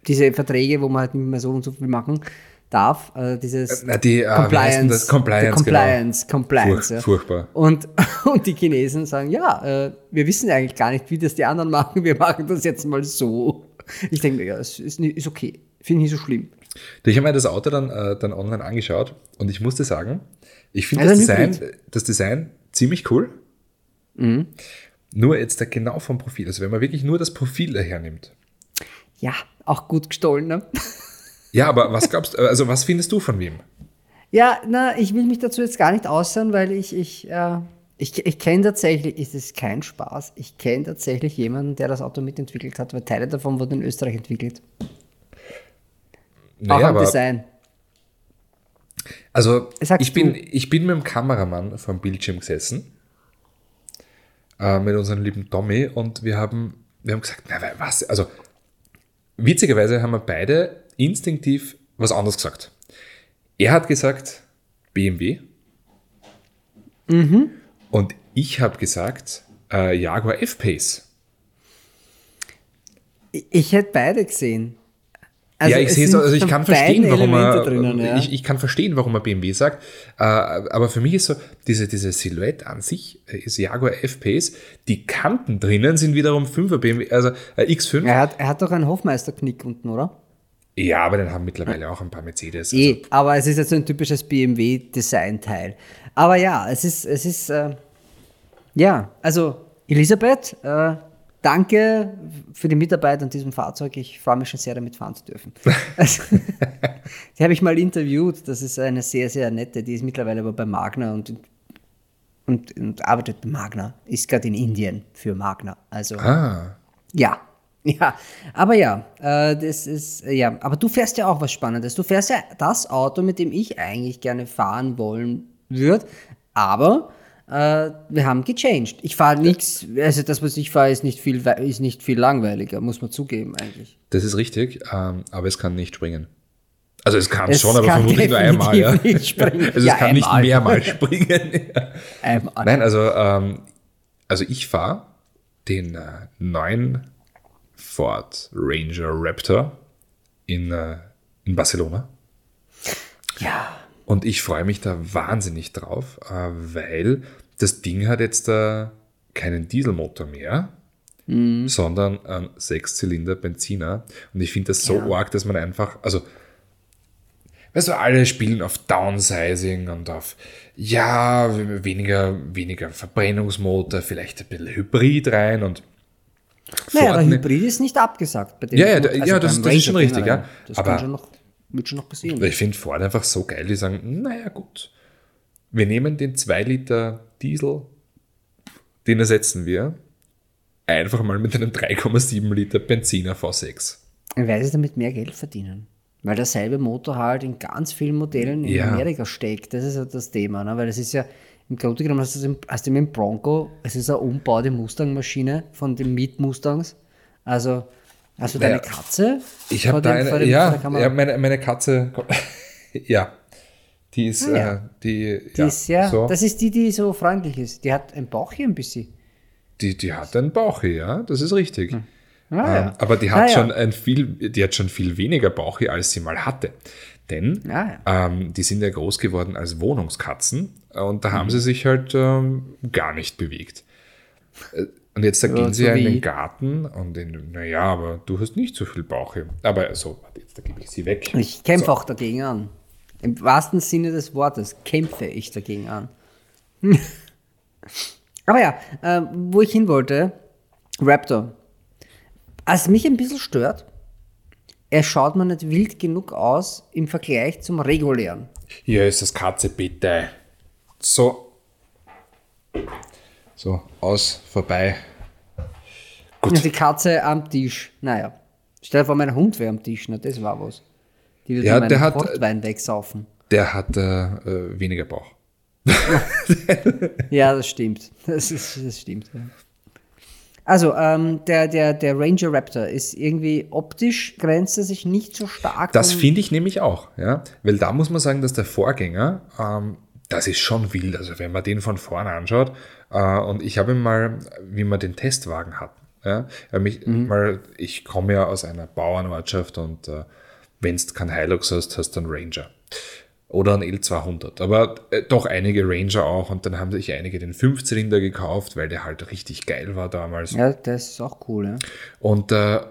diese Verträge, wo man halt nicht mehr so und so viel machen darf. Äh, dieses Na, die, äh, wie heißt denn das? Compliance, Compliance, Compliance. Furch- ja. furchtbar. Und, [laughs] und die Chinesen sagen, ja, äh, wir wissen eigentlich gar nicht, wie das die anderen machen, wir machen das jetzt mal so. Ich denke mir, ja, es ist, ist okay, finde ich nicht so schlimm. Ich habe mir das Auto dann, äh, dann online angeschaut und ich musste sagen, ich finde Also das, Design, das Design ziemlich cool. Mhm. Nur jetzt da genau vom Profil. Also wenn man wirklich nur das Profil hernimmt. Ja, auch gut gestohlen, ne? Ja, aber was glaubst du, also was findest du von wem? Ja, na, ich will mich dazu jetzt gar nicht äußern, weil ich, ich, äh, ich, ich kenne tatsächlich, es ist kein Spaß, ich kenne tatsächlich jemanden, der das Auto mitentwickelt hat, weil Teile davon wurden in Österreich entwickelt. auch am Design. Also ich bin, du. ich bin mit dem Kameramann vom Bildschirm gesessen, äh, mit unserem lieben Tommy und wir haben, wir haben gesagt, na wa- was, also witzigerweise haben wir beide instinktiv was anderes gesagt. Er hat gesagt BMW Mhm. und ich habe gesagt äh, Jaguar F-Pace. Ich, hätte beide gesehen. Also ja, ich es sehe so, also ich kann verstehen, warum er, drinnen, ja. ich, ich kann verstehen, warum er BMW sagt, äh, aber für mich ist so, diese, diese Silhouette an sich äh, ist Jaguar F-Pace, die Kanten drinnen sind wiederum 5er BMW, also äh, X5. Ja. er, hat, er hat doch einen Hofmeister-Knick unten, oder? Aber den haben mittlerweile auch ein paar Mercedes. Also, Eh, aber es ist jetzt so ein typisches BMW-Design-Teil. Aber ja, es ist, es ist, äh, ja, also Elisabeth, äh, danke für die Mitarbeit an diesem Fahrzeug. Ich freue mich schon sehr, damit fahren zu dürfen. [laughs] Also, [laughs] die habe ich mal interviewt. Das ist eine sehr, sehr nette. Die ist mittlerweile aber bei Magna und, und, und arbeitet bei Magna. Ist gerade in Indien für Magna. Also, Ah, Ja, ja, aber ja, äh, das ist, äh, ja, aber du fährst ja auch was Spannendes. Du fährst ja das Auto, mit dem ich eigentlich gerne fahren wollen würde, aber äh, wir haben gechanged. Ich fahre nichts, also das, was ich fahre, ist nicht viel, ist nicht viel langweiliger, muss man zugeben eigentlich. Das ist richtig, ähm, aber es kann nicht springen. Also es kann es schon, aber vermutlich nur einmal. Ja. [laughs] Nicht. Also ja, es kann einmal. nicht mehrmals springen. Einmal. Nein, also, ähm, also ich fahre den äh, neuen Ford Ranger Raptor in, äh, in Barcelona. Ja. Und ich freue mich da wahnsinnig drauf, äh, weil das Ding hat jetzt äh, keinen Dieselmotor mehr, mhm. sondern einen Sechszylinder Benziner. Und ich finde das so ja. arg, dass man einfach, also weißt du, alle spielen auf Downsizing und auf, ja, weniger, weniger Verbrennungsmotor, vielleicht ein bisschen Hybrid rein und naja, aber Hybrid ist nicht abgesagt bei dem. Ja, ja, also ja das, das ist schon richtig, ja. Das aber schon noch, wird schon noch passieren. Ich finde Ford einfach so geil, die sagen, naja gut, wir nehmen den 2 Liter Diesel, den ersetzen wir einfach mal mit einem 3,7 Liter Benziner V6. Weil sie damit mehr Geld verdienen. Weil derselbe Motor halt in ganz vielen Modellen in ja. Amerika steckt. Das ist ja das Thema. Ne? Weil das ist ja, im Grunde genommen hast du, hast du mit dem Bronco, es ist eine umbaute Mustang-Maschine von den Miet-Mustangs. Also, hast du deine Katze? Ich habe da eine, dem, ja, ja meine, meine Katze, [laughs] ja, die ist, ah, ja. Äh, die, die ja, ist, ja so. das ist die, die so freundlich ist. Die hat ein Bauchchen ein bisschen. Die, die hat ein Bauchchen, ja, das ist richtig. Hm. Ah, ähm, ja. Aber die hat, ah, schon ein viel, die hat schon viel weniger Bauchi, als sie mal hatte. Denn ah, ähm, die sind ja groß geworden als Wohnungskatzen und da haben mhm. sie sich halt ähm, gar nicht bewegt. Äh, und jetzt da ja, gehen sie ja in den Garten und in, naja, aber du hast nicht so viel Bauche. Aber so, jetzt da gebe ich sie weg. Ich kämpfe so. auch dagegen an. Im wahrsten Sinne des Wortes kämpfe ich dagegen an. [laughs] aber ja, äh, wo ich hin wollte, Raptor. Was mich ein bisschen stört, er schaut mir nicht wild genug aus im Vergleich zum regulären. Hier ist das Katze, bitte. So. So, aus, vorbei. Gut. Die Katze am Tisch. Naja. Stell dir vor, mein Hund wäre am Tisch. Na, das war was. Die würde ja, der hat, Portwein wegsaufen. Der hat äh, äh weniger Bauch. ja, das stimmt. Das, ist, das stimmt. Ja. Also, ähm, der, der, der Ranger Raptor ist irgendwie optisch grenzt er sich nicht so stark. Das finde ich nämlich auch, ja. Weil da muss man sagen, dass der Vorgänger, ähm, das ist schon wild. Also, wenn man den von vorne anschaut, äh, und ich habe mal, wie wir den Testwagen hatten, ja, mich, mhm. mal, ich komme ja aus einer Bauernortschaft und äh, wenn du keinen Hilux hast, hast du einen Ranger oder ein L200. Aber äh, doch einige Ranger auch und dann haben sich einige den Fünfzylinder gekauft, weil der halt richtig geil war damals. Ja, das ist auch cool, ja. Und, äh,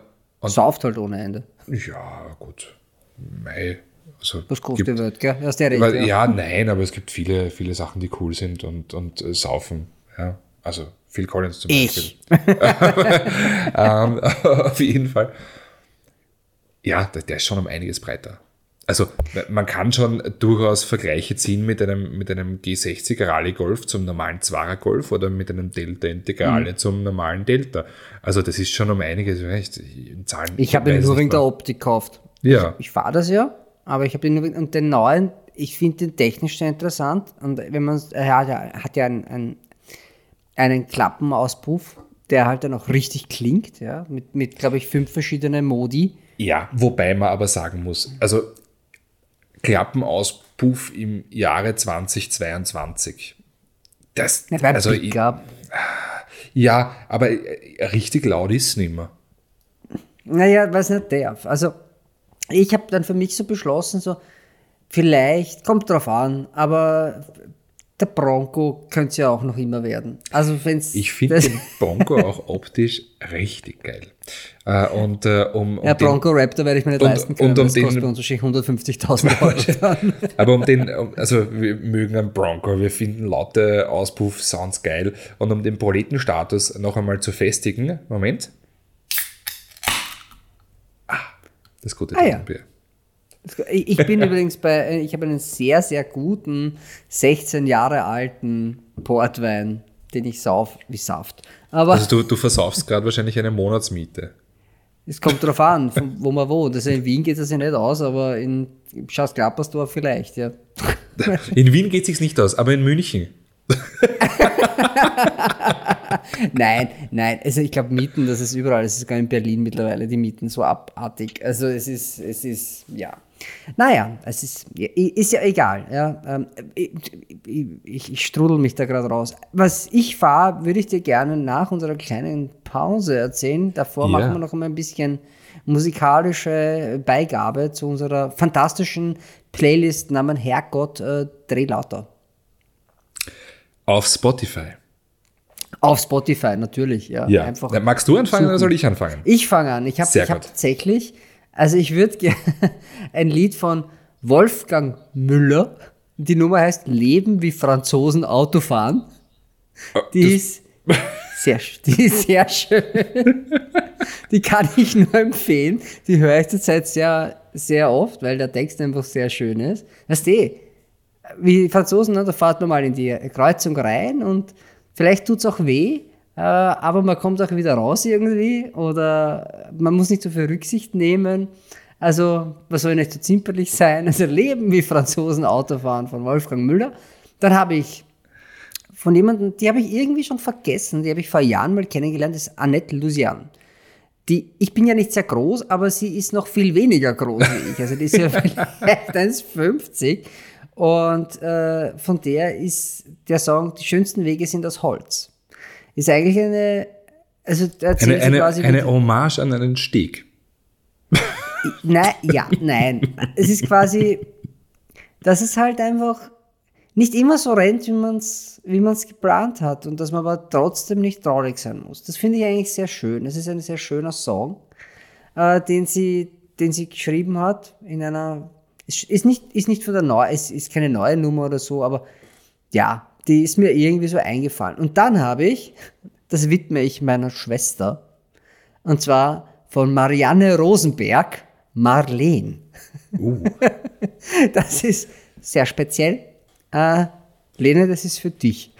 und Sauft halt ohne Ende. Ja, gut. Mei. Also Was kostet wird, gell? Aus der Richtung. Ja, nein, aber es gibt viele, viele Sachen, die cool sind und, und äh, saufen. Ja. Also Phil Collins zum ich. Beispiel. [laughs] ähm, [laughs] auf jeden Fall. Ja, der, der ist schon um einiges breiter. Also man kann schon durchaus Vergleiche ziehen mit einem, mit einem G60 Rallye Golf zum normalen Zwarer Golf oder mit einem Delta Integrale mhm. zum normalen Delta. Also das ist schon um einiges. In Zahlen, ich habe ihn nur wegen der Optik gekauft. Ja. Ich, ich fahre das ja, aber ich habe nur und den neuen, ich finde den technisch sehr interessant. Und wenn man, er hat ja, hat ja einen, einen, einen Klappenauspuff, der halt dann auch richtig klingt, ja, mit, mit glaube ich, fünf verschiedenen Modi. Ja, wobei man aber sagen muss, also Klappenauspuff im Jahre 2022. Das, ja, also ich, ja, aber richtig laut ist es nicht mehr. Naja, was nicht darf. Also, ich habe dann für mich so beschlossen, so, vielleicht, kommt drauf an, aber der Bronco könnte es ja auch noch immer werden. Also wenn's ich finde den Bronco auch optisch richtig geil. Äh, und, äh, um, um ja, Bronco Raptor werde ich mir nicht und, leisten können. Und um das den, kostet uns wahrscheinlich 150.000 Euro. [laughs] Aber um den, also wir mögen einen Bronco, wir finden laute Auspuff, Sounds geil. Und um den Proletenstatus noch einmal zu festigen, Moment. Ah, das gute ah, ja. Ich bin [laughs] übrigens bei, äh, ich habe einen sehr, sehr guten 16 Jahre alten Portwein den ich sauf wie Saft. Aber Also du, du versaufst gerade wahrscheinlich eine Monatsmiete. es kommt drauf an, von, wo man wohnt. Also in Wien geht das ja nicht aus, aber in Schaas-Klappersdorf vielleicht, ja. [laughs] In Wien geht es sich nicht aus, aber in München. [laughs] Nein, nein, also ich glaube Mieten, das ist überall, es ist sogar in Berlin mittlerweile die Mieten so abartig. Also es ist, es ist, ja. Naja, es ist, ist ja egal. Ja. Ähm, Ich, ich, ich strudel mich da gerade raus. Was ich fahre, würde ich dir gerne nach unserer kleinen Pause erzählen. Davor Ja. machen wir noch mal ein bisschen musikalische Beigabe zu unserer fantastischen Playlist namens Herrgott äh, Dreh lauter. Auf Spotify. Auf Spotify natürlich, ja. Ja. Einfach Na, Magst du anfangen oder soll ich anfangen? Ich fange an. Ich habe hab tatsächlich, also ich würde gerne [laughs] ein Lied von Wolfgang Müller. Die Nummer heißt Leben wie Franzosen Auto fahren. Die ist sehr, die ist sehr schön. Die kann ich nur empfehlen. Die höre ich zurzeit sehr, sehr oft, weil der Text einfach sehr schön ist. Weißt du, wie Franzosen, ne, da fährt man mal in die Kreuzung rein und vielleicht tut es auch weh, äh, aber man kommt auch wieder raus irgendwie oder man muss nicht so viel Rücksicht nehmen. Also, was soll nicht so zimperlich sein? Also, Leben wie Franzosen Autofahren von Wolfgang Müller. Dann habe ich von jemandem, die habe ich irgendwie schon vergessen, die habe ich vor Jahren mal kennengelernt, das ist Annette Lusian. Die, ich bin ja nicht sehr groß, aber sie ist noch viel weniger groß wie ich. Also die ist ja [laughs] vielleicht 1,50. Und äh, von der ist der Song Die schönsten Wege sind aus Holz. Ist eigentlich eine, also Eine, eine, quasi eine Hommage an einen Steg. [laughs] Nein, ja, nein. Es ist quasi, dass es halt einfach nicht immer so rennt, wie man es wie man's geplant hat und dass man aber trotzdem nicht traurig sein muss. Das finde ich eigentlich sehr schön. Es ist ein sehr schöner Song, äh, den, sie, den sie geschrieben hat in einer, ist, ist, nicht, ist nicht von der neuen, es ist keine neue Nummer oder so, aber ja, die ist mir irgendwie so eingefallen. Und dann habe ich, [laughs] das widme ich meiner Schwester, und zwar von Marianne Rosenberg, Marleen. Uh. [laughs] Das ist sehr speziell. Äh, Lene, das ist für dich.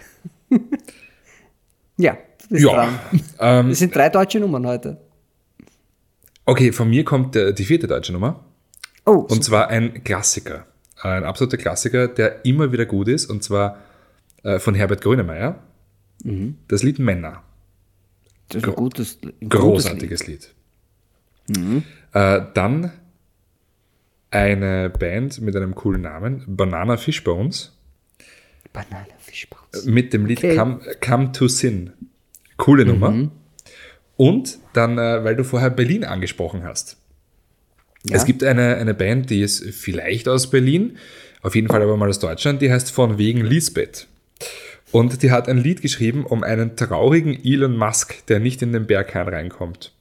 [laughs] ja, du bist Ja. dran. Ähm, Das sind drei deutsche Nummern heute. okay, von mir kommt äh, die vierte deutsche Nummer. Oh, Und zwar ein Klassiker. Ein absoluter Klassiker, der immer wieder gut ist. Und zwar äh, von Herbert Grönemeyer. Das Lied Männer. das ist ein gutes, ein gutes Lied. Großartiges Lied. Äh, dann eine Band mit einem coolen Namen, Banana Fishbones, Banane Fischbaus. mit dem Lied Okay. Come, Come to Sin. Coole Nummer. Und dann, äh, weil du vorher Berlin angesprochen hast. Ja. Es gibt eine, eine Band, die ist vielleicht aus Berlin, auf jeden Fall aber mal aus Deutschland, die heißt von wegen Lisbeth. Und die hat ein Lied geschrieben um einen traurigen Elon Musk, der nicht in den Berghain reinkommt.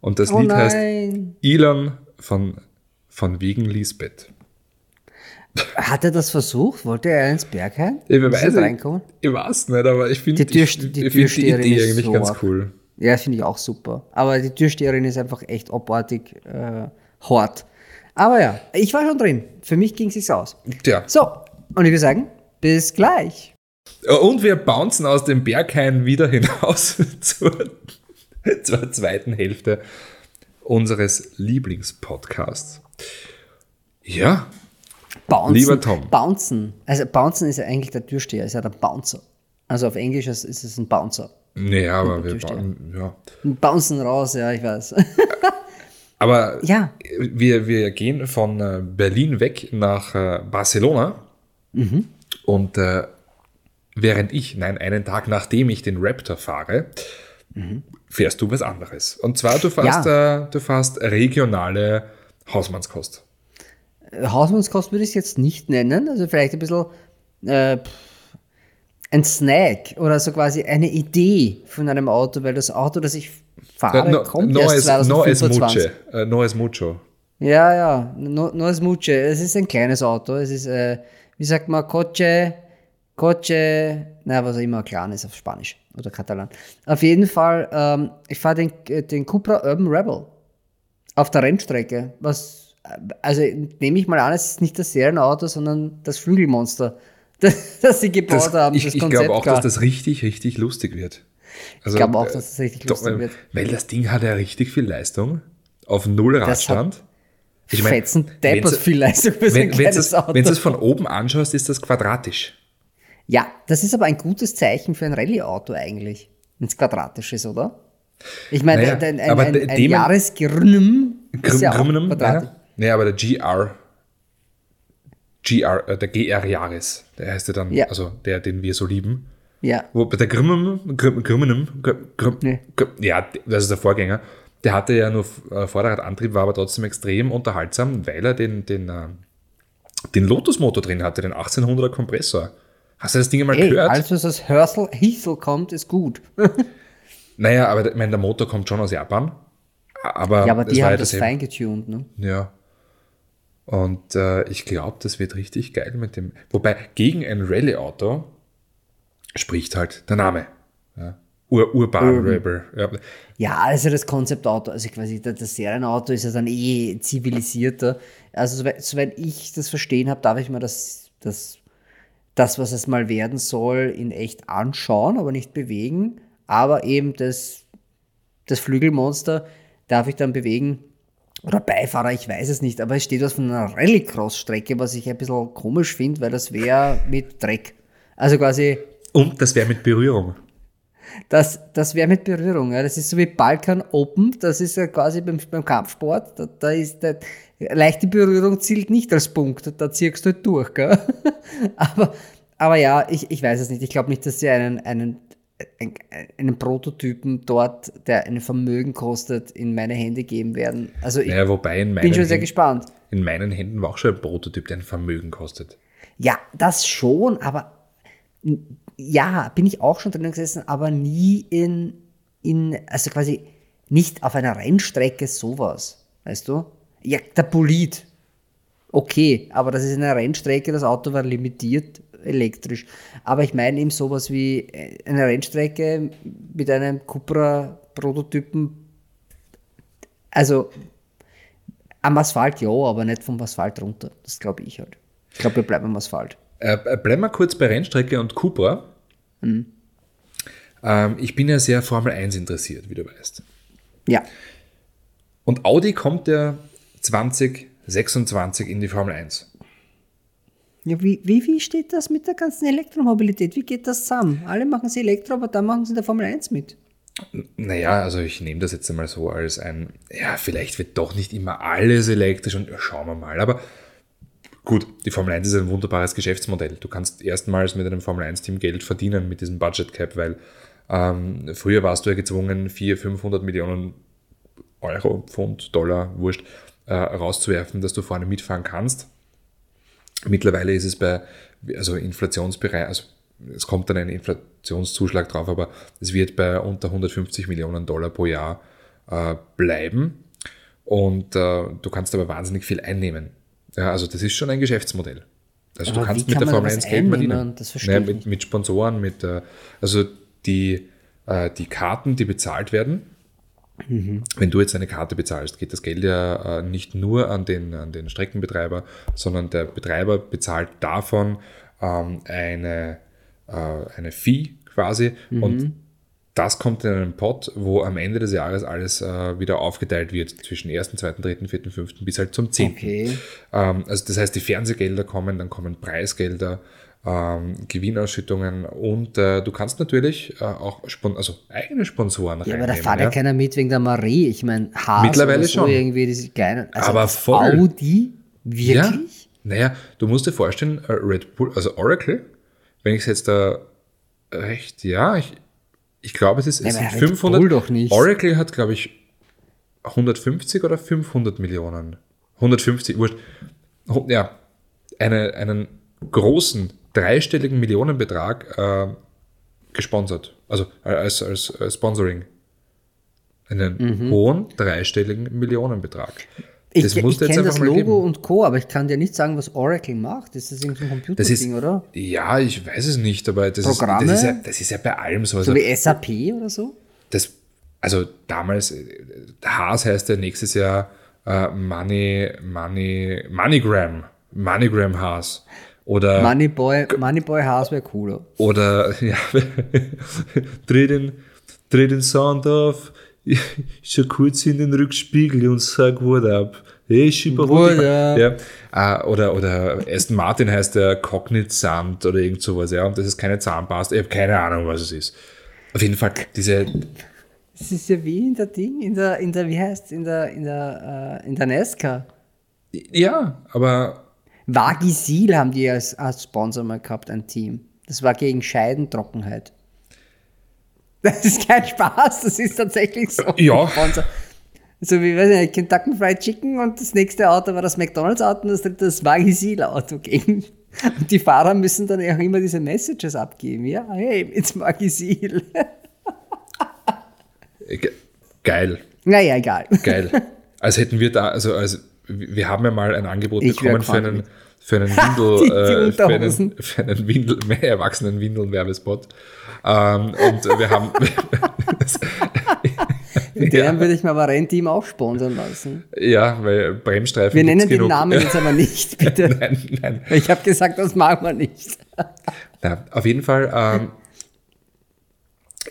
Und das Oh Lied heißt nein. Elon von, von wegen Lisbeth. Hat er das versucht? Wollte er ins Bergheim? Ich weiß, nicht, reinkommen? ich weiß nicht, aber ich finde Die ich, die ich find die Türsteherin Idee eigentlich so ganz cool. Ja, finde ich auch super. Aber die Türsteherin ist einfach echt abartig äh, hart. Aber ja, ich war schon drin. Für mich ging es sich aus. Tja. So, und ich würde sagen, bis gleich. Und wir bouncen aus dem Berghain wieder hinaus [laughs] zur, zur zweiten Hälfte unseres Lieblingspodcasts. Ja, Bouncen. Lieber Tom. Bouncen. Also Bouncen ist ja eigentlich der Türsteher, ist ja der Bouncer. Also auf Englisch ist es ein Bouncer. nee, aber wir bauen, ja. Bouncen raus, ja, ich weiß. [laughs] Aber Ja. wir, wir gehen von äh, Berlin weg nach äh, Barcelona. Mhm. Und äh, während ich, nein, einen Tag nachdem ich den Raptor fahre, fährst du was anderes. Und zwar, du fährst, äh, du fährst regionale Hausmannskost. Hausmannskost würde ich es jetzt nicht nennen. Also vielleicht ein bisschen äh, ein Snack oder so quasi eine Idee von einem Auto, weil das Auto, das ich fahre, Äh, no, kommt no, erst es, no es 2025. mucho. Äh, no es mucho. Ja, ja, no, no es mucho. Es ist ein kleines Auto. Es ist, äh, wie sagt man, Coche, Coche, na, was auch immer klein ist auf Spanisch oder Katalan. Auf jeden Fall, ähm, ich fahre den, äh, den Cupra Urban Rebel auf der Rennstrecke. Was, äh, also nehme ich mal an, es ist nicht das Serienauto, sondern das Flügelmonster [laughs] dass, dass sie gebaut Das, haben. ich das ich glaube auch, klar. dass das richtig, richtig lustig wird. Also, ich glaube auch, äh, dass das richtig doch, lustig weil- wird. Weil das Ding hat ja richtig viel Leistung. Auf null Radstand. Ich mein, Fetzen deppert wenn's- viel Leistung für so ein Wenn wenn kleines es Auto. wenn du es von oben anschaust, ist das quadratisch. Ja, das ist aber ein gutes Zeichen für ein Rallye-Auto eigentlich, wenn es quadratisch ist, oder? Ich meine, Naja, ein, ein, aber ein, ein Jahresgrünem ist ja Grummenum, quadratisch. ja. Nee, aber der GR, GR, äh, der GR Jahres, der heißt ja dann, Ja. also der, den wir so lieben. Ja, Wo, der Grummenum, Grum- Grummenum, Grum- Grum- Nee. Ja, das ist der Vorgänger. Der hatte ja nur äh, Vorderradantrieb, war aber trotzdem extrem unterhaltsam, weil er den, den, äh, den Lotus-Motor drin hatte, den 1800er Kompressor. Hast du das Ding einmal Ey, gehört? was aus Hörsel, Hiesel kommt, ist gut. [laughs] Naja, aber der- ich meine, der Motor kommt schon aus Japan. Aber, Ja, aber die haben ja das dasselbe. fein getuned, ne? Ja. Und äh, ich glaube, das wird richtig geil mit dem. Wobei, gegen ein Rallye-Auto spricht halt der Name. Ja. Ur Urban Rebel. Ja. Ja, also das Konzeptauto, also quasi das das Serienauto ist ja dann eh zivilisierter. Also soweit, soweit ich das verstehen habe, darf ich mir das, das, das, was es mal werden soll, in echt anschauen, aber nicht bewegen. Aber eben das, das Flügelmonster darf ich dann bewegen. Oder Beifahrer, ich weiß es nicht, aber es steht was von einer Rallycross-Strecke, was ich ein bisschen komisch finde, weil das wäre mit Dreck. Also quasi Und das wäre mit Berührung. das, das wäre mit Berührung. Ja. Das ist so wie Balkan Open. Das ist ja quasi beim, beim Kampfsport. Da, da ist der, leichte Berührung zielt nicht als Punkt. Da ziehst du halt durch. Gell? [laughs] aber, aber ja, ich, ich weiß es nicht. Ich glaube nicht, dass sie einen, einen, einen, Prototypen dort, der ein Vermögen kostet, in meine Hände geben werden. Also ich Naja, wobei in meinen, bin schon sehr Händen, gespannt. in meinen Händen war auch schon ein Prototyp, der ein Vermögen kostet. Ja, das schon, aber ja, bin ich auch schon drin gesessen, aber nie in, in, also quasi nicht auf einer Rennstrecke sowas, weißt du? Ja, der Polit, okay, aber das ist eine Rennstrecke, das Auto war limitiert elektrisch. Aber ich meine eben sowas wie äh, eine Rennstrecke mit einem Cupra-Prototypen, also am Asphalt ja, aber nicht vom Asphalt runter. Das glaube ich halt. Ich glaube, wir bleiben am Asphalt. Äh, äh, bleiben wir kurz bei Rennstrecke und Cupra. Mhm. Ähm, ich bin ja sehr Formel 1 interessiert, wie du weißt. Ja. Und Audi kommt ja 2026 in die Formel 1. ja wie, wie, wie steht das mit der ganzen Elektromobilität? Wie geht das zusammen? Alle machen sie Elektro, aber dann machen sie in der Formel 1 mit. Naja, also ich nehme das jetzt einmal so als ein, ja, vielleicht wird doch nicht immer alles elektrisch und ja, schauen wir mal. Aber gut, die Formel 1 ist ein wunderbares Geschäftsmodell. Du kannst erstmals mit einem Formel 1-Team Geld verdienen mit diesem Budget Cap, weil ähm, früher warst du ja gezwungen, 400, 500 Millionen Euro, Pfund, Dollar, wurscht, äh, rauszuwerfen, dass du vorne mitfahren kannst. Mittlerweile ist es bei, also Inflationsbereich, also es kommt dann ein Inflationszuschlag drauf, aber es wird bei unter 150 Millionen Dollar pro Jahr äh, bleiben. Und äh, du kannst aber wahnsinnig viel einnehmen. Ja, also das ist schon ein Geschäftsmodell. Also Aber du kannst mit kann der Formel was 1 Geld verdienen. Das verstehe Naja, mit, mit Sponsoren, mit äh, also die, äh, die Karten, die bezahlt werden, Mhm. wenn du jetzt eine Karte bezahlst, geht das Geld ja äh, nicht nur an den, an den Streckenbetreiber, sondern der Betreiber bezahlt davon ähm, eine, eine Fee quasi Mhm. und das kommt in einen Pot, wo am Ende des Jahres alles äh, wieder aufgeteilt wird zwischen 1., 2., 3., 4., 5. bis halt zum 10. Okay. Ähm, also das heißt, die Fernsehgelder kommen, dann kommen Preisgelder, ähm, Gewinnausschüttungen und äh, du kannst natürlich äh, auch Spon also eigene Sponsoren Ja, aber da fährt ja keiner mit wegen der Marie. Ich meine, Haas Mittlerweile so schon. irgendwie diese kleinen. Also Aber voll. Audi? Ja, Wirklich? naja, du musst dir vorstellen, äh, Red Bull, also Oracle, wenn ich es jetzt da recht, ja, ich, ich glaube, es ist, es Ja, sind aber Red 500. Bull doch nicht. Oracle hat, glaube ich, 150 oder 500 Millionen. 150, wurscht. Ja, eine, einen großen dreistelligen Millionenbetrag äh, gesponsert. Also äh, als, als, als Sponsoring. Einen Mhm. hohen dreistelligen Millionenbetrag. Ich, Das ich jetzt kenne das Logo geben. und Co., aber ich kann dir nicht sagen, was Oracle macht. Ist das irgendein Computerding, oder? ja, ich weiß es nicht, aber das, Programme? Ist, das, ist ja, das ist ja bei allem so. Also, So wie SAP oder so? das, also damals, äh, Haas heißt ja nächstes Jahr äh, Money, Money, MoneyGram, MoneyGram Haas. Oder, Moneyboy, Moneyboy Haas wäre cooler. oder [laughs] ja, [laughs] dreh, den, dreh den Sound auf, schau kurz in den Rückspiegel und sag What up. Hey, Schieber, What ja. Ah, oder, oder Aston Martin heißt der Cognizant oder irgend sowas, ja. Und das ist keine Zahnpasta. Ich habe keine Ahnung, was es ist. Auf jeden Fall, diese, Das ist ja wie in der Ding, in der, in der wie heißt in der, in der, äh, in der Nesca. ja, aber Vagisil haben die als, als Sponsor mal gehabt, ein Team. Das war gegen Scheidentrockenheit. Das ist kein Spaß, das ist tatsächlich so. Ja. So wie, weiß ich nicht, Kentucky Fried Chicken und das nächste Auto war das McDonalds-Auto und das dritte das Vagisil-Auto gegen. Und die Fahrer müssen dann auch immer diese Messages abgeben. Ja, hey, it's Vagisil. äh, ge- geil. naja, egal. Geil. Als hätten wir da, also, also wir haben ja mal ein Angebot Ich bekommen für einen, für einen [laughs] Windel, Die- die äh, für einen, für einen Windel, mehr erwachsenen Windeln-Werbespot. Ähm, und wir haben, [laughs] [laughs] Mit denen würde ich mir aber Rennteam auch sponsern lassen. ja, weil Bremsstreifen. Wir nennen den genug. Namen jetzt aber nicht, [laughs] bitte. nein, nein. Ich habe gesagt, das machen wir nicht. Ja, auf jeden Fall ähm,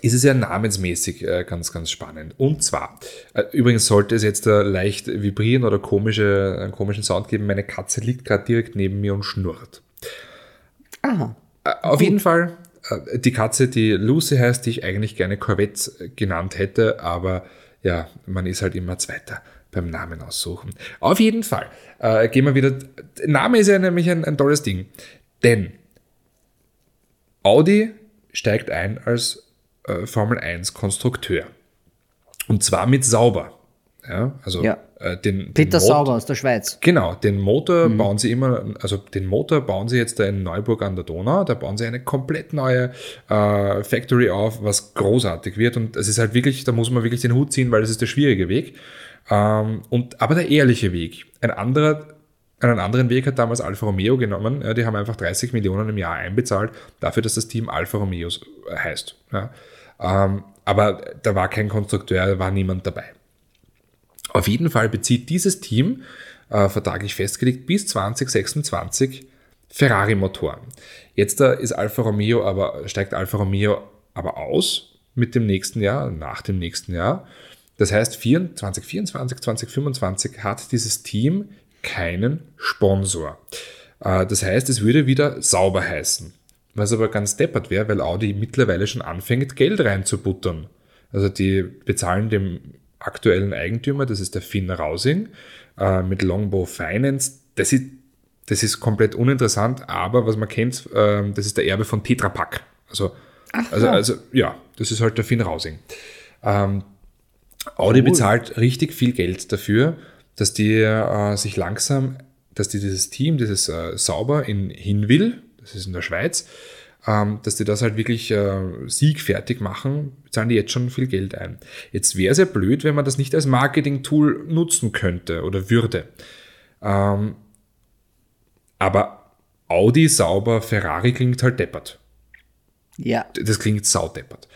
ist es ja namensmäßig äh, ganz, ganz spannend. Und zwar, äh, übrigens sollte es jetzt äh, leicht vibrieren oder komische, einen komischen Sound geben. Meine Katze liegt gerade direkt neben mir und schnurrt. Aha. Äh, Auf jeden Fall die Katze, die Lucy heißt, die ich eigentlich gerne Corvette äh, genannt hätte, aber ja, man ist halt immer Zweiter beim Namen aussuchen. Auf jeden Fall äh, gehen wir wieder. Name ist ja nämlich ein, ein tolles Ding, denn Audi steigt ein als äh, Formel 1 Konstrukteur. Und zwar mit Sauber. Ja, also Ja. äh, den, Peter den Sauber aus der Schweiz. Genau, den Motor Mhm. bauen sie immer, also den Motor bauen sie jetzt da in Neuburg an der Donau, da bauen sie eine komplett neue äh, Factory auf, was großartig wird und es ist halt wirklich, da muss man wirklich den Hut ziehen, weil das ist der schwierige Weg. Ähm, und, aber der ehrliche Weg. Ein anderer, einen anderen Weg hat damals Alfa Romeo genommen, ja, die haben einfach 30 Millionen im Jahr einbezahlt, dafür, dass das Team Alfa Romeo heißt. Ja. Ähm, aber da war kein Konstrukteur, da war niemand dabei. Auf jeden Fall bezieht dieses Team, äh, vertraglich festgelegt, bis 2026 Ferrari-Motoren. Jetzt äh, ist Alfa Romeo aber, steigt Alfa Romeo aber aus mit dem nächsten Jahr, nach dem nächsten Jahr. Das heißt, 24, 2024, 2025 hat dieses Team keinen Sponsor. Äh, das heißt, es würde wieder sauber heißen. Was aber ganz deppert wäre, weil Audi mittlerweile schon anfängt, Geld reinzubuttern. Also die bezahlen dem aktuellen Eigentümer, das ist der Finn Rausing, äh, mit Longbow Finance. Das ist, das ist komplett uninteressant, aber was man kennt, ähm, das ist der Erbe von Tetra Pak. Also, also, also ja, das ist halt der Finn Rausing. Ähm, Audi bezahlt richtig viel Geld dafür, dass die äh, sich langsam, dass die dieses Team, dieses äh, Sauber in Hinwil, das ist in der Schweiz, ähm, dass die das halt wirklich äh, siegfertig machen, zahlen die jetzt schon viel Geld ein. Jetzt wäre es ja blöd, wenn man das nicht als Marketing-Tool nutzen könnte oder würde. Ähm, aber Audi, sauber, Ferrari klingt halt deppert. Ja. Das klingt saudeppert.